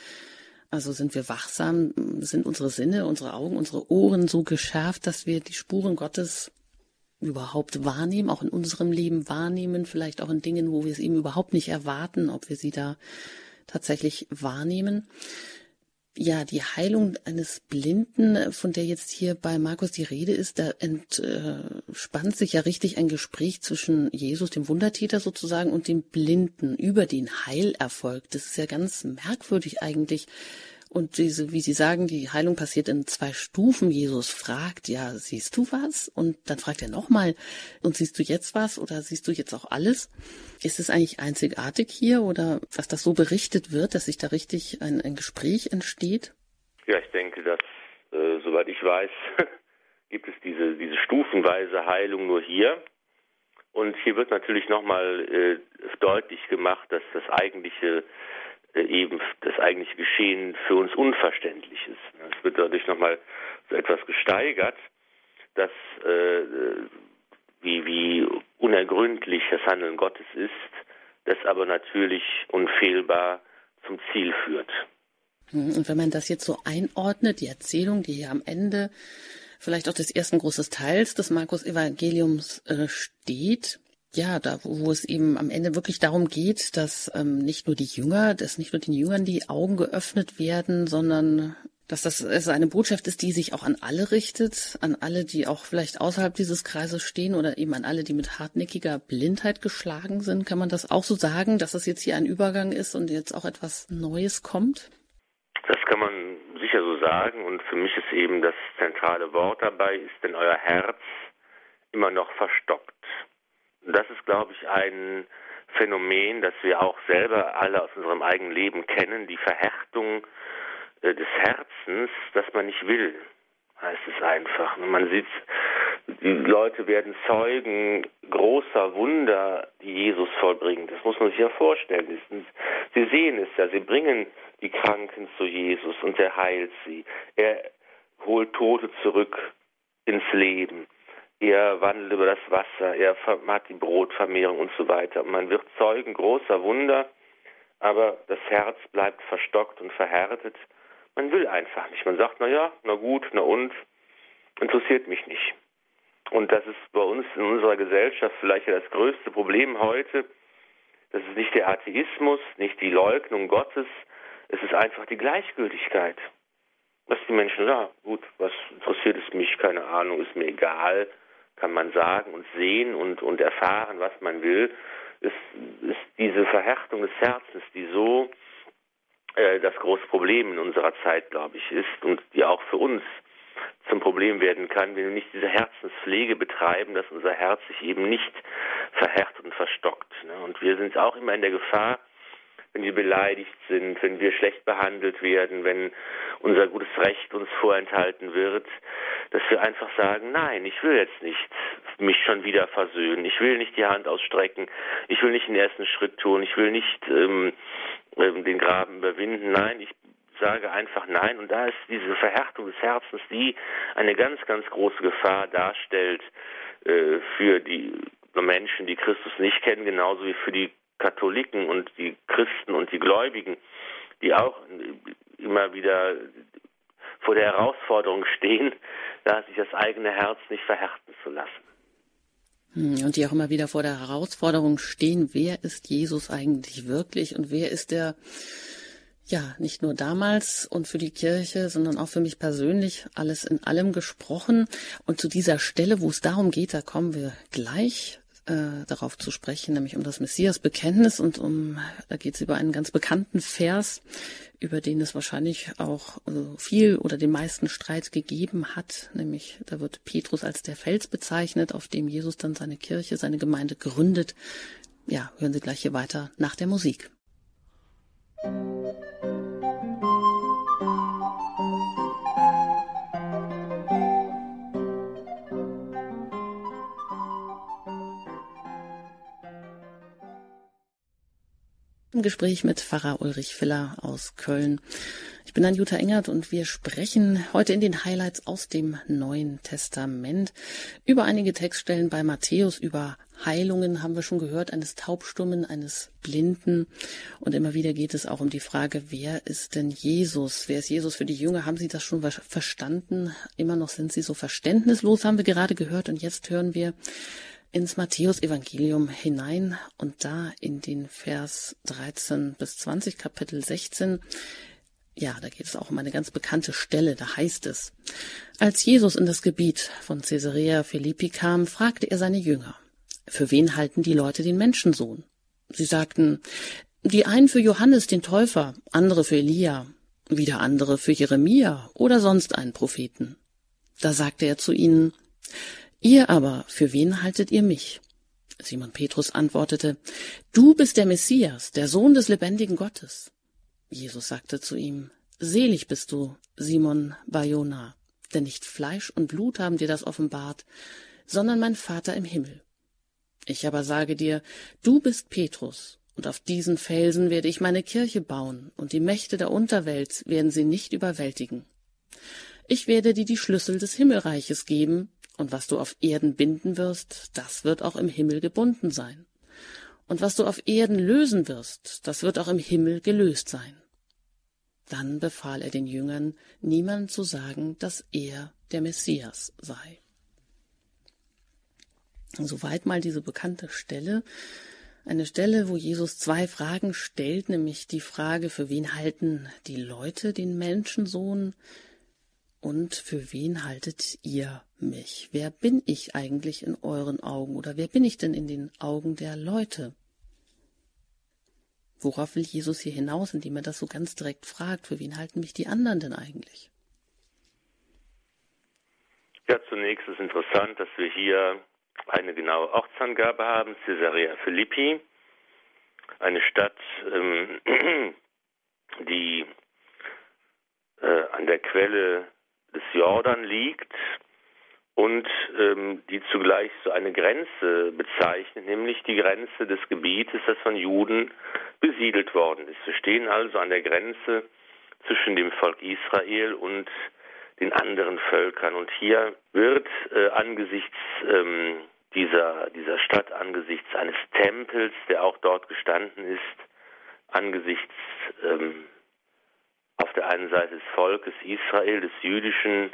Also sind wir wachsam, sind unsere Sinne, unsere Augen, unsere Ohren so geschärft, dass wir die Spuren Gottes überhaupt wahrnehmen, auch in unserem Leben wahrnehmen, vielleicht auch in Dingen, wo wir es eben überhaupt nicht erwarten, ob wir sie da tatsächlich wahrnehmen. Ja, die Heilung eines Blinden, von der jetzt hier bei Markus die Rede ist, da entspannt sich ja richtig ein Gespräch zwischen Jesus, dem Wundertäter sozusagen, und dem Blinden über den Heilerfolg. Das ist ja ganz merkwürdig eigentlich, und diese, wie Sie sagen, die Heilung passiert in zwei Stufen. Jesus fragt, ja, siehst du was? Und dann fragt er nochmal, und siehst du jetzt was oder siehst du jetzt auch alles? Ist es eigentlich einzigartig hier oder dass das so berichtet wird, dass sich da richtig ein, ein Gespräch entsteht? Ja, ich denke, dass, äh, soweit ich weiß, gibt es diese, diese stufenweise Heilung nur hier. Und hier wird natürlich nochmal äh, deutlich gemacht, dass das eigentliche eben das eigentliche Geschehen für uns unverständlich ist. Es wird dadurch nochmal so etwas gesteigert, dass äh, wie, wie unergründlich das Handeln Gottes ist, das aber natürlich unfehlbar zum Ziel führt. Hm, und wenn man das jetzt so einordnet, die Erzählung, die hier am Ende vielleicht auch des ersten großen Teils des Markus Evangeliums äh, steht, ja, da wo es eben am Ende wirklich darum geht, dass ähm, nicht nur die Jünger, dass nicht nur den Jüngern die Augen geöffnet werden, sondern dass das also eine Botschaft ist, die sich auch an alle richtet, an alle, die auch vielleicht außerhalb dieses Kreises stehen oder eben an alle, die mit hartnäckiger Blindheit geschlagen sind. Kann man das auch so sagen, dass das jetzt hier ein Übergang ist und jetzt auch etwas Neues kommt? Das kann man sicher so sagen und für mich ist eben das zentrale Wort dabei, ist denn euer Herz immer noch verstockt. Das ist, glaube ich, ein Phänomen, das wir auch selber alle aus unserem eigenen Leben kennen, die Verhärtung äh, des Herzens, dass man nicht will, heißt es einfach. Man sieht, die Leute werden Zeugen großer Wunder, die Jesus vollbringt. Das muss man sich ja vorstellen. Sie sehen es ja, sie bringen die Kranken zu Jesus und er heilt sie. Er holt Tote zurück ins Leben. Er wandelt über das Wasser, er hat die Brotvermehrung und so weiter. Und man wird Zeugen großer Wunder, aber das Herz bleibt verstockt und verhärtet man will einfach nicht. Man sagt, na ja, na gut, na und, interessiert mich nicht. Und das ist bei uns in unserer Gesellschaft vielleicht das größte Problem heute. Das ist nicht der Atheismus, nicht die Leugnung Gottes, es ist einfach die Gleichgültigkeit. Was die Menschen, ja gut, was interessiert es mich, keine Ahnung, ist mir egal, kann man sagen und sehen und, und erfahren, was man will, ist, ist diese Verhärtung des Herzens, die so äh, das große Problem in unserer Zeit, glaube ich, ist und die auch für uns zum Problem werden kann, wenn wir nicht diese Herzenspflege betreiben, dass unser Herz sich eben nicht verhärtet und verstockt. Ne? Und wir sind auch immer in der Gefahr, wenn wir beleidigt sind, wenn wir schlecht behandelt werden, wenn unser gutes Recht uns vorenthalten wird, dass wir einfach sagen, nein, ich will jetzt nicht mich schon wieder versöhnen, ich will nicht die Hand ausstrecken, ich will nicht den ersten Schritt tun, ich will nicht ähm, ähm, den Graben überwinden, nein, ich sage einfach nein. Und da ist diese Verhärtung des Herzens, die eine ganz, ganz große Gefahr darstellt äh, für die Menschen, die Christus nicht kennen, genauso wie für die Katholiken und die Christen und die Gläubigen, die auch immer wieder vor der Herausforderung stehen, da sich das eigene Herz nicht verhärten zu lassen. Hm, und die auch immer wieder vor der Herausforderung stehen, wer ist Jesus eigentlich wirklich und wer ist der, ja, nicht nur damals und für die Kirche, sondern auch für mich persönlich alles in allem gesprochen. Und zu dieser Stelle, wo es darum geht, da kommen wir gleich äh, darauf zu sprechen, nämlich um das Messias-Bekenntnis und um, da geht es über einen ganz bekannten Vers, über den es wahrscheinlich auch also viel oder den meisten Streit gegeben hat, nämlich da wird Petrus als der Fels bezeichnet, auf dem Jesus dann seine Kirche, seine Gemeinde gründet. Ja, hören Sie gleich hier weiter nach der Musik. Musik im Gespräch mit Pfarrer Ulrich Filler aus Köln. Ich bin dann Jutta Engert und wir sprechen heute in den Highlights aus dem Neuen Testament über einige Textstellen bei Matthäus, über Heilungen haben wir schon gehört, eines Taubstummen, eines Blinden. Und immer wieder geht es auch um die Frage, wer ist denn Jesus? Wer ist Jesus für die Jünger? Haben Sie das schon verstanden? Immer noch sind Sie so verständnislos, haben wir gerade gehört. Und jetzt hören wir ins Matthäus-Evangelium hinein und da in den Vers 13 bis 20, Kapitel 16. Ja, da geht es auch um eine ganz bekannte Stelle, da heißt es, als Jesus in das Gebiet von Caesarea Philippi kam, fragte er seine Jünger, für wen halten die Leute den Menschensohn? Sie sagten, die einen für Johannes den Täufer, andere für Elia, wieder andere für Jeremia oder sonst einen Propheten. Da sagte er zu ihnen, Ihr aber, für wen haltet ihr mich? Simon Petrus antwortete, Du bist der Messias, der Sohn des lebendigen Gottes. Jesus sagte zu ihm, Selig bist du, Simon Bayona, denn nicht Fleisch und Blut haben dir das offenbart, sondern mein Vater im Himmel. Ich aber sage dir, du bist Petrus, und auf diesen Felsen werde ich meine Kirche bauen, und die Mächte der Unterwelt werden sie nicht überwältigen. Ich werde dir die Schlüssel des Himmelreiches geben, und was du auf Erden binden wirst, das wird auch im Himmel gebunden sein. Und was du auf Erden lösen wirst, das wird auch im Himmel gelöst sein. Dann befahl er den Jüngern, niemand zu sagen, dass er der Messias sei. Soweit mal diese bekannte Stelle. Eine Stelle, wo Jesus zwei Fragen stellt, nämlich die Frage, für wen halten die Leute den Menschensohn und für wen haltet ihr mich? Wer bin ich eigentlich in euren Augen oder wer bin ich denn in den Augen der Leute? Worauf will Jesus hier hinaus, indem er das so ganz direkt fragt, für wen halten mich die anderen denn eigentlich? Ja, zunächst ist interessant, dass wir hier eine genaue Ortsangabe haben, Caesarea Philippi, eine Stadt, ähm, die äh, an der Quelle des Jordan liegt und ähm, die zugleich so eine Grenze bezeichnet, nämlich die Grenze des Gebietes, das von Juden besiedelt worden ist. Wir stehen also an der Grenze zwischen dem Volk Israel und den anderen Völkern. Und hier wird äh, angesichts ähm, dieser, dieser Stadt, angesichts eines Tempels, der auch dort gestanden ist, angesichts ähm, auf der einen Seite des Volkes Israel, des jüdischen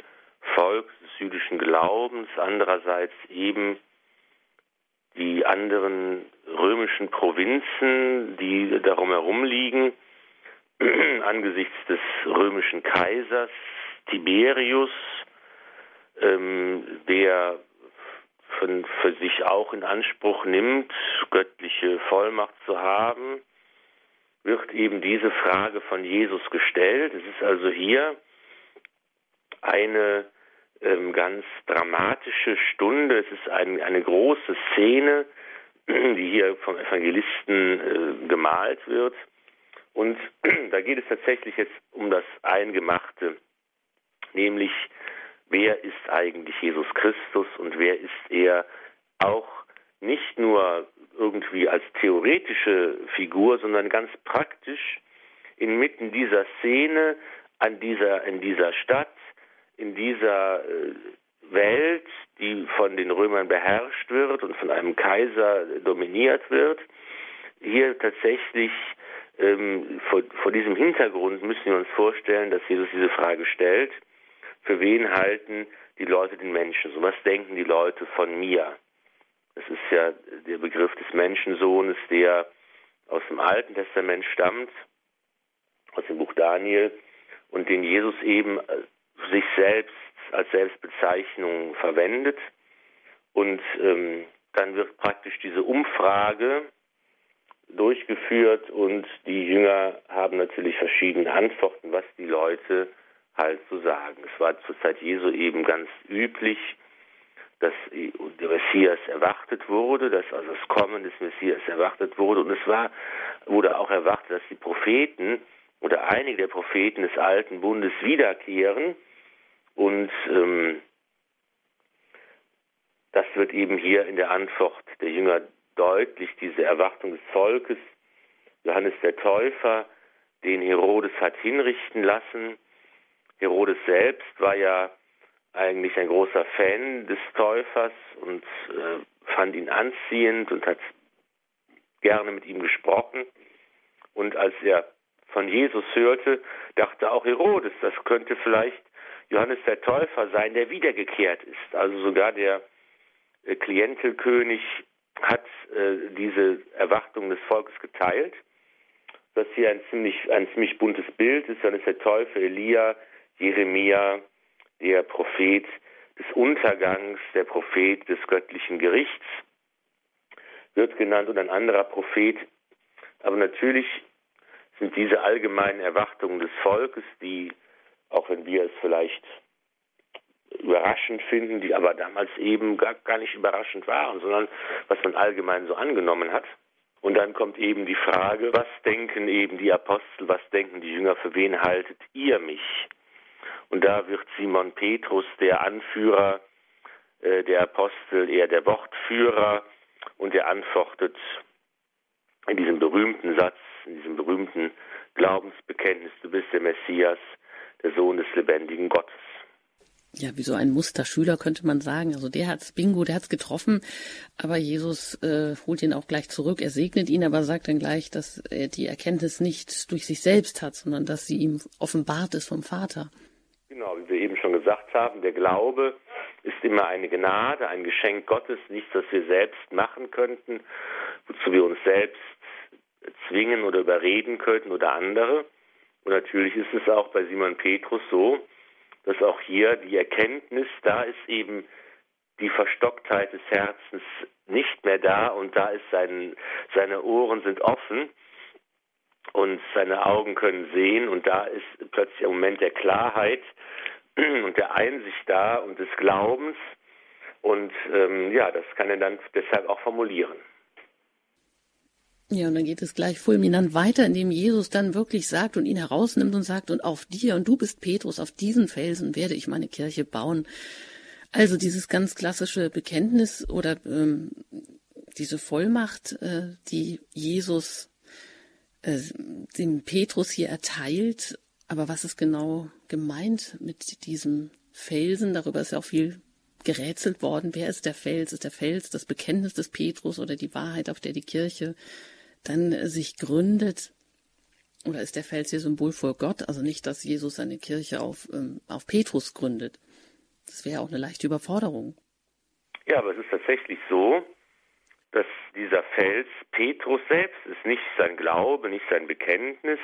Volks, des jüdischen Glaubens, andererseits eben die anderen römischen Provinzen, die darum herum liegen, angesichts des römischen Kaisers Tiberius, ähm, der von, für sich auch in Anspruch nimmt, göttliche Vollmacht zu haben, wird eben diese Frage von Jesus gestellt. Es ist also hier eine ähm, ganz dramatische Stunde. Es ist ein, eine große Szene, die hier vom Evangelisten äh, gemalt wird. Und da geht es tatsächlich jetzt um das Eingemachte, nämlich wer ist eigentlich Jesus Christus und wer ist er auch nicht nur irgendwie als theoretische Figur, sondern ganz praktisch inmitten dieser Szene, an dieser, in dieser Stadt, in dieser äh, Welt, die von den Römern beherrscht wird und von einem Kaiser dominiert wird, hier tatsächlich ähm, vor, vor diesem Hintergrund müssen wir uns vorstellen, dass Jesus diese Frage stellt, für wen halten die Leute den Menschen so? Was denken die Leute von mir? Das ist ja der Begriff des Menschensohnes, der aus dem Alten Testament stammt, aus dem Buch Daniel, und den Jesus eben äh, sich selbst als Selbstbezeichnung verwendet. Und ähm, dann wird praktisch diese Umfrage durchgeführt und die Jünger haben natürlich verschiedene Antworten, was die Leute halt so sagen. Es war zur Zeit Jesu eben ganz üblich, dass der Messias erwartet wurde, dass also das Kommen des Messias erwartet wurde. Und es war, wurde auch erwartet, dass die Propheten oder einige der Propheten des alten Bundes wiederkehren. Und ähm, das wird eben hier in der Antwort der Jünger deutlich, diese Erwartung des Volkes. Johannes der Täufer, den Herodes hat hinrichten lassen. Herodes selbst war ja eigentlich ein großer Fan des Täufers und äh, fand ihn anziehend und hat gerne mit ihm gesprochen. Und als er von Jesus hörte, dachte auch Herodes, das könnte vielleicht Johannes der Täufer sein, der wiedergekehrt ist. Also sogar der äh, Klientelkönig hat äh, diese Erwartung des Volkes geteilt. Das hier ein ziemlich, ein ziemlich buntes Bild ist. Johannes der Täufer, Elia, Jeremia, der Prophet des Untergangs, der Prophet des göttlichen Gerichts wird genannt und ein anderer Prophet. Aber natürlich sind diese allgemeinen Erwartungen des Volkes, die, auch wenn wir es vielleicht überraschend finden, die aber damals eben gar, gar nicht überraschend waren, sondern was man allgemein so angenommen hat. Und dann kommt eben die Frage, was denken eben die Apostel, was denken die Jünger, für wen haltet ihr mich? Und da wird Simon Petrus, der Anführer äh, der Apostel, eher der Wortführer und er antwortet in diesem berühmten Satz, in diesem berühmten Glaubensbekenntnis, du bist der Messias, der Sohn des lebendigen Gottes. Ja, wie so ein Musterschüler könnte man sagen. Also der hat's Bingo, der hat's getroffen, aber Jesus äh, holt ihn auch gleich zurück. Er segnet ihn, aber sagt dann gleich, dass er die Erkenntnis nicht durch sich selbst hat, sondern dass sie ihm offenbart ist vom Vater. Genau, wie wir eben schon gesagt haben, der Glaube ist immer eine Gnade, ein Geschenk Gottes, nichts, was wir selbst machen könnten, wozu wir uns selbst zwingen oder überreden könnten oder andere. Und natürlich ist es auch bei Simon Petrus so, dass auch hier die Erkenntnis, da ist eben die Verstocktheit des Herzens nicht mehr da und da ist sein, seine Ohren sind offen und seine Augen können sehen und da ist plötzlich ein Moment der Klarheit und der Einsicht da und des Glaubens und ähm, ja, das kann er dann deshalb auch formulieren. Ja, und dann geht es gleich fulminant weiter, indem Jesus dann wirklich sagt und ihn herausnimmt und sagt, und auf dir, und du bist Petrus, auf diesen Felsen werde ich meine Kirche bauen. Also dieses ganz klassische Bekenntnis oder ähm, diese Vollmacht, äh, die Jesus äh, dem Petrus hier erteilt. Aber was ist genau gemeint mit diesem Felsen? Darüber ist ja auch viel gerätselt worden. Wer ist der Fels? Ist der Fels das Bekenntnis des Petrus oder die Wahrheit, auf der die Kirche dann sich gründet, oder ist der Fels hier Symbol vor Gott? Also nicht, dass Jesus seine Kirche auf, ähm, auf Petrus gründet. Das wäre auch eine leichte Überforderung. Ja, aber es ist tatsächlich so, dass dieser Fels Petrus selbst ist, nicht sein Glaube, nicht sein Bekenntnis,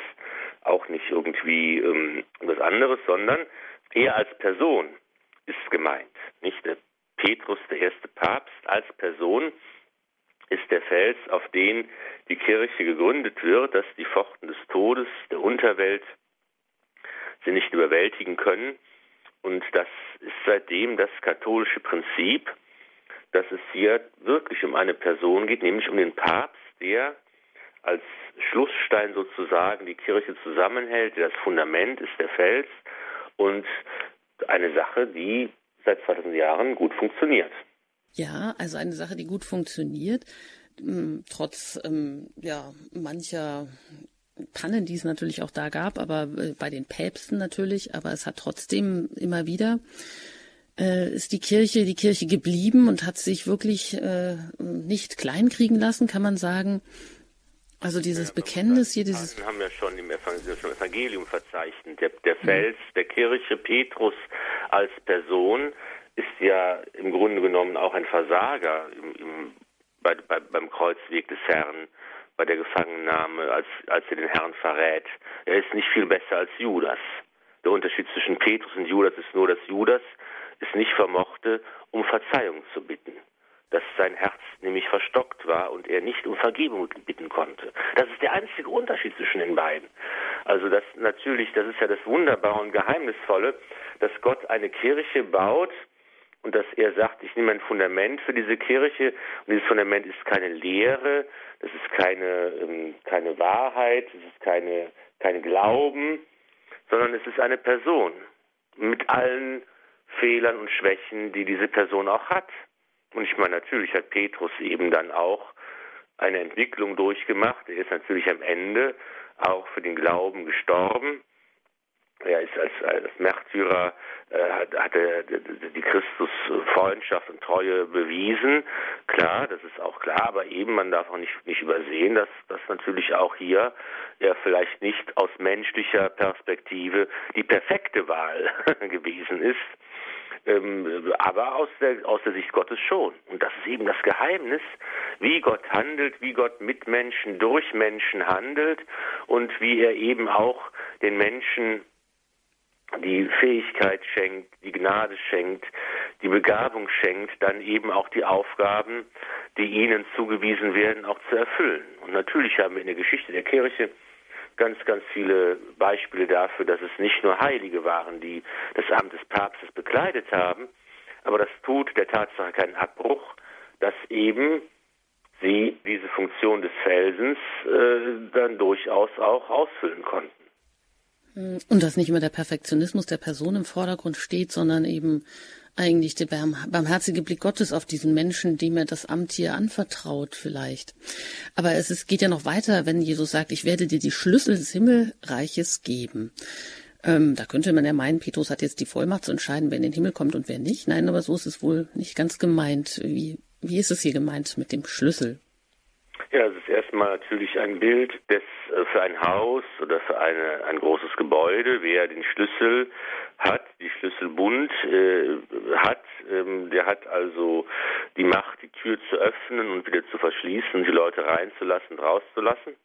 auch nicht irgendwie ähm, was anderes, sondern er als Person ist gemeint. Nicht der Petrus, der erste Papst, als Person ist der Fels, auf den die Kirche gegründet wird, dass die Pforten des Todes, der Unterwelt sie nicht überwältigen können. Und das ist seitdem das katholische Prinzip, dass es hier wirklich um eine Person geht, nämlich um den Papst, der als Schlussstein sozusagen die Kirche zusammenhält, das Fundament ist, der Fels und eine Sache, die seit 2000 Jahren gut funktioniert. Ja, also eine Sache, die gut funktioniert, hm, trotz ähm, ja mancher Pannen, die es natürlich auch da gab, aber äh, bei den Päpsten natürlich, aber es hat trotzdem immer wieder äh, ist die Kirche die Kirche geblieben und hat sich wirklich äh, nicht kleinkriegen lassen, kann man sagen. Also dieses ja, Bekenntnis hier, dieses. Wir haben ja schon im Evangelium verzeichnet. Der, der Fels der Kirche, Petrus als Person, ist ja im Grunde genommen auch ein Versager im, im, bei, bei, beim Kreuzweg des Herrn, bei der Gefangennahme, als, als er den Herrn verrät. Er ist nicht viel besser als Judas. Der Unterschied zwischen Petrus und Judas ist nur, dass Judas es nicht vermochte, um Verzeihung zu bitten. Dass sein Herz nämlich verstockt war und er nicht um Vergebung bitten konnte. Das ist der einzige Unterschied zwischen den beiden. Also das natürlich, das ist ja das Wunderbare und Geheimnisvolle, dass Gott eine Kirche baut, und dass er sagt, ich nehme ein Fundament für diese Kirche und dieses Fundament ist keine Lehre, das ist keine, ähm, keine Wahrheit, es ist keine, kein Glauben, sondern es ist eine Person mit allen Fehlern und Schwächen, die diese Person auch hat. Und ich meine, natürlich hat Petrus eben dann auch eine Entwicklung durchgemacht. Er ist natürlich am Ende auch für den Glauben gestorben. Er ist als, als Märtyrer, äh, hat, hat er die Christusfreundschaft und Treue bewiesen. Klar, das ist auch klar, aber eben, man darf auch nicht, nicht übersehen, dass das natürlich auch hier er vielleicht nicht aus menschlicher Perspektive die perfekte Wahl gewesen ist. Ähm, aber aus der, aus der Sicht Gottes schon. Und das ist eben das Geheimnis, wie Gott handelt, wie Gott mit Menschen, durch Menschen handelt und wie er eben auch den Menschen die Fähigkeit schenkt, die Gnade schenkt, die Begabung schenkt, dann eben auch die Aufgaben, die ihnen zugewiesen werden, auch zu erfüllen. Und natürlich haben wir in der Geschichte der Kirche ganz, ganz viele Beispiele dafür, dass es nicht nur Heilige waren, die das Amt des Papstes bekleidet haben, aber das tut der Tatsache keinen Abbruch, dass eben sie diese Funktion des Felsens äh, dann durchaus auch ausfüllen konnten. Und dass nicht immer der Perfektionismus der Person im Vordergrund steht, sondern eben eigentlich der barmherzige Blick Gottes auf diesen Menschen, dem er das Amt hier anvertraut vielleicht. Aber es ist, geht ja noch weiter, wenn Jesus sagt, ich werde dir die Schlüssel des Himmelreiches geben. Ähm, da könnte man ja meinen, Petrus hat jetzt die Vollmacht zu entscheiden, wer in den Himmel kommt und wer nicht. Nein, aber so ist es wohl nicht ganz gemeint. Wie, wie ist es hier gemeint mit dem Schlüssel? Ja, es ist erstmal natürlich ein Bild des, äh, für ein Haus oder für eine, ein großes Gebäude, wer den Schlüssel hat, die Schlüsselbund äh, hat, ähm, der hat also die Macht, die Tür zu öffnen und wieder zu verschließen, die Leute reinzulassen und rauszulassen.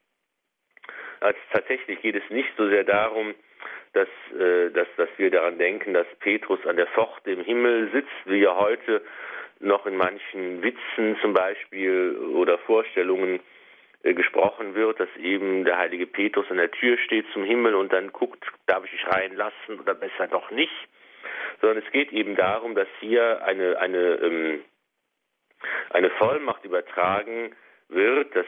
Also tatsächlich geht es nicht so sehr darum, dass, äh, dass, dass wir daran denken, dass Petrus an der Pforte im Himmel sitzt, wie ja heute noch in manchen Witzen zum Beispiel oder Vorstellungen äh, gesprochen wird, dass eben der heilige Petrus an der Tür steht zum Himmel und dann guckt, darf ich dich reinlassen oder besser doch nicht, sondern es geht eben darum, dass hier eine, eine, ähm, eine Vollmacht übertragen wird, dass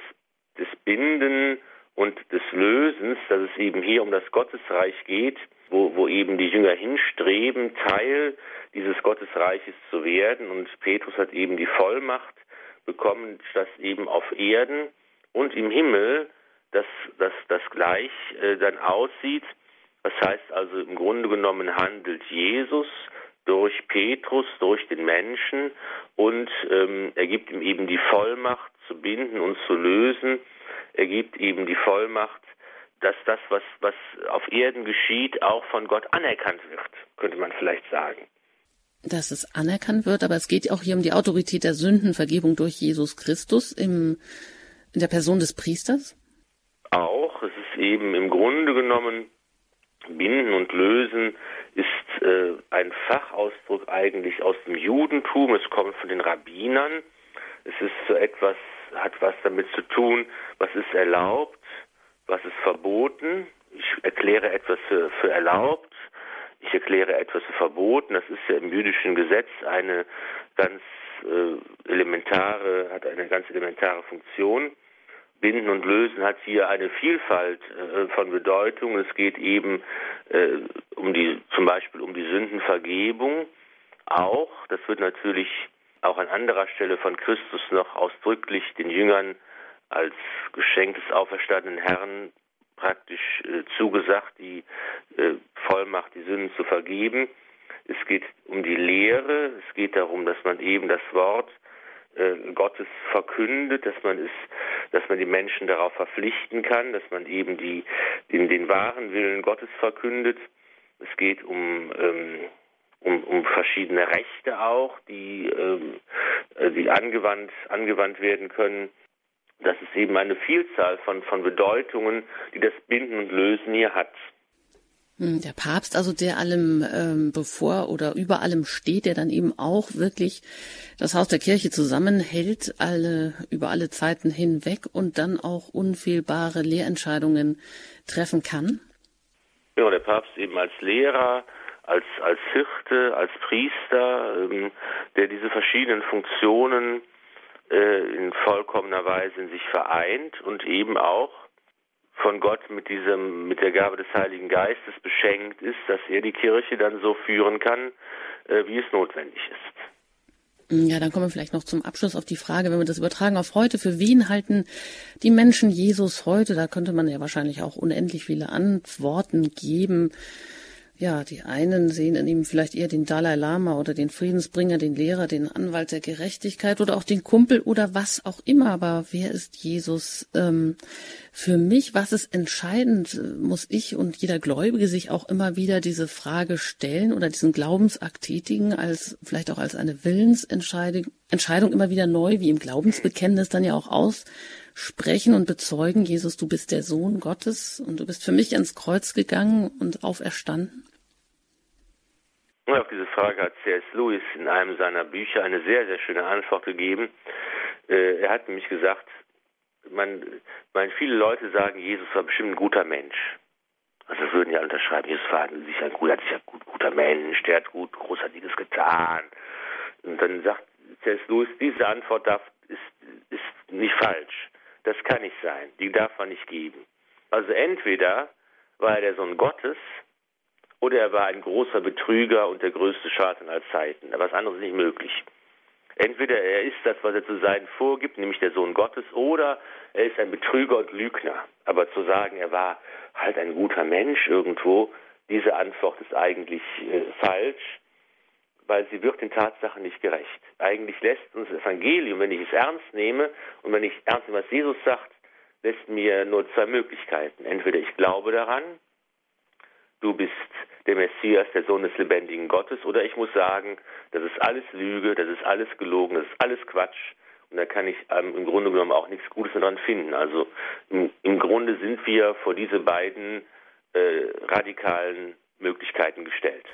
das Binden und des Lösens, dass es eben hier um das Gottesreich geht, wo, wo eben die Jünger hinstreben, Teil dieses Gottesreiches zu werden. Und Petrus hat eben die Vollmacht bekommen, dass eben auf Erden und im Himmel dass das, das gleich äh, dann aussieht. Das heißt also im Grunde genommen handelt Jesus durch Petrus, durch den Menschen und ähm, er gibt ihm eben die Vollmacht zu binden und zu lösen. Er gibt ihm die Vollmacht dass das, was, was auf Erden geschieht, auch von Gott anerkannt wird, könnte man vielleicht sagen. Dass es anerkannt wird, aber es geht auch hier um die Autorität der Sündenvergebung durch Jesus Christus im, in der Person des Priesters? Auch. Es ist eben im Grunde genommen, Binden und Lösen ist äh, ein Fachausdruck eigentlich aus dem Judentum. Es kommt von den Rabbinern. Es ist so etwas, hat was damit zu tun, was ist erlaubt, was ist verboten, ich erkläre etwas für, für erlaubt, ich erkläre etwas für verboten. Das ist ja im jüdischen Gesetz eine ganz äh, elementare, hat eine ganz elementare Funktion. Binden und Lösen hat hier eine Vielfalt äh, von Bedeutung. Es geht eben äh, um die, zum Beispiel um die Sündenvergebung auch. Das wird natürlich auch an anderer Stelle von Christus noch ausdrücklich den Jüngern als Geschenk des auferstandenen Herrn praktisch äh, zugesagt, die äh, Vollmacht, die Sünden zu vergeben. Es geht um die Lehre, es geht darum, dass man eben das Wort äh, Gottes verkündet, dass man es, dass man die Menschen darauf verpflichten kann, dass man eben die, den, den wahren Willen Gottes verkündet. Es geht um, ähm, um, um verschiedene Rechte auch, die, ähm, äh, die angewandt, angewandt werden können das ist eben eine Vielzahl von, von Bedeutungen, die das Binden und Lösen hier hat. Hm, der Papst, also der allem ähm, bevor oder über allem steht, der dann eben auch wirklich das Haus der Kirche zusammenhält, alle über alle Zeiten hinweg und dann auch unfehlbare Lehrentscheidungen treffen kann. Ja, der Papst eben als Lehrer, als als Hirte, als Priester, ähm, der diese verschiedenen Funktionen äh, in vollkommener Weise in sich vereint und eben auch von Gott mit diesem, mit der Gabe des Heiligen Geistes beschenkt ist, dass er die Kirche dann so führen kann, äh, wie es notwendig ist. Ja, dann kommen wir vielleicht noch zum Abschluss auf die Frage, wenn wir das übertragen auf heute, für wen halten die Menschen Jesus heute? Da könnte man ja wahrscheinlich auch unendlich viele Antworten geben. Ja, die einen sehen in ihm vielleicht eher den Dalai Lama oder den Friedensbringer, den Lehrer, den Anwalt der Gerechtigkeit oder auch den Kumpel oder was auch immer. Aber wer ist Jesus? Ähm, für mich, was ist entscheidend, muss ich und jeder Gläubige sich auch immer wieder diese Frage stellen oder diesen Glaubensakt tätigen, als vielleicht auch als eine Willensentscheidung Entscheidung immer wieder neu, wie im Glaubensbekenntnis dann ja auch aussprechen und bezeugen, Jesus, du bist der Sohn Gottes und du bist für mich ans Kreuz gegangen und auferstanden? Auf diese Frage hat C.S. Lewis in einem seiner Bücher eine sehr, sehr schöne Antwort gegeben. Äh, er hat nämlich gesagt, man, man, viele Leute sagen, Jesus war bestimmt ein guter Mensch. Also das würden ja unterschreiben, Jesus war sich ein guter, sicher gut, guter Mensch, der hat gut Großartiges getan. Und dann sagt C.S. Lewis, diese Antwort darf, ist, ist nicht falsch. Das kann nicht sein. Die darf man nicht geben. Also entweder war er der Sohn Gottes oder er war ein großer Betrüger und der größte Schaden aller Zeiten. Was anderes ist nicht möglich. Entweder er ist das, was er zu sein vorgibt, nämlich der Sohn Gottes, oder er ist ein Betrüger und Lügner. Aber zu sagen, er war halt ein guter Mensch irgendwo, diese Antwort ist eigentlich äh, falsch, weil sie wird den Tatsachen nicht gerecht. Eigentlich lässt uns das Evangelium, wenn ich es ernst nehme und wenn ich ernst nehme, was Jesus sagt, lässt mir nur zwei Möglichkeiten. Entweder ich glaube daran, du bist der Messias, der Sohn des lebendigen Gottes, oder ich muss sagen, das ist alles Lüge, das ist alles gelogen, das ist alles Quatsch. Und da kann ich ähm, im Grunde genommen auch nichts Gutes daran finden. Also im, im Grunde sind wir vor diese beiden äh, radikalen Möglichkeiten gestellt.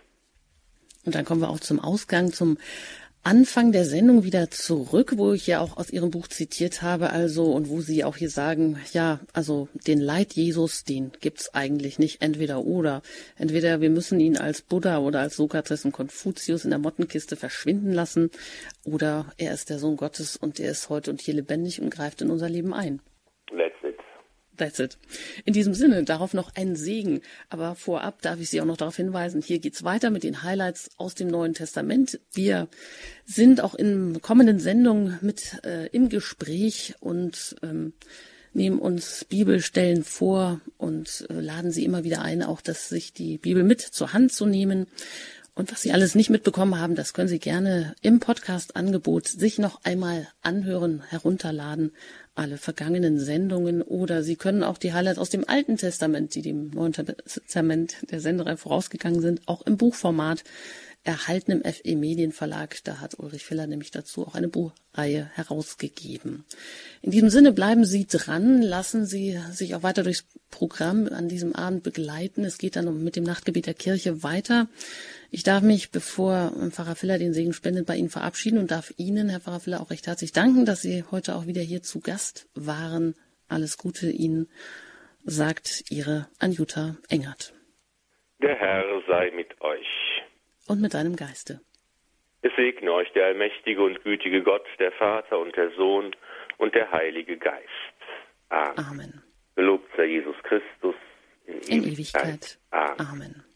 Und dann kommen wir auch zum Ausgang, zum Anfang der Sendung wieder zurück, wo ich ja auch aus Ihrem Buch zitiert habe, also und wo Sie auch hier sagen, ja, also den Leid Jesus, den gibt's eigentlich nicht, entweder oder. Entweder wir müssen ihn als Buddha oder als Sokrates und Konfuzius in der Mottenkiste verschwinden lassen, oder er ist der Sohn Gottes und er ist heute und hier lebendig und greift in unser Leben ein. That's it. In diesem Sinne, darauf noch ein Segen. Aber vorab darf ich Sie auch noch darauf hinweisen, hier geht's weiter mit den Highlights aus dem Neuen Testament. Wir sind auch in kommenden Sendungen mit äh, im Gespräch und ähm, nehmen uns Bibelstellen vor und äh, laden Sie immer wieder ein, auch dass sich die Bibel mit zur Hand zu nehmen. Und was Sie alles nicht mitbekommen haben, das können Sie gerne im Podcast-Angebot sich noch einmal anhören, herunterladen alle vergangenen Sendungen oder Sie können auch die Highlights aus dem Alten Testament, die dem Neuen Testament der Senderei vorausgegangen sind, auch im Buchformat erhalten im FE Medienverlag. Da hat Ulrich Filler nämlich dazu auch eine Buchreihe herausgegeben. In diesem Sinne bleiben Sie dran, lassen Sie sich auch weiter durchs Programm an diesem Abend begleiten. Es geht dann mit dem Nachtgebet der Kirche weiter. Ich darf mich, bevor Pfarrer Filler den Segen spendet, bei Ihnen verabschieden und darf Ihnen, Herr Pfarrer Filler, auch recht herzlich danken, dass Sie heute auch wieder hier zu Gast waren. Alles Gute Ihnen, sagt Ihre Anjuta Engert. Der Herr sei mit euch. Und mit deinem Geiste. Es segne euch der allmächtige und gütige Gott, der Vater und der Sohn und der Heilige Geist. Amen. Amen. Gelobt sei Jesus Christus in, in Ewigkeit. Ewigkeit. Amen. Amen.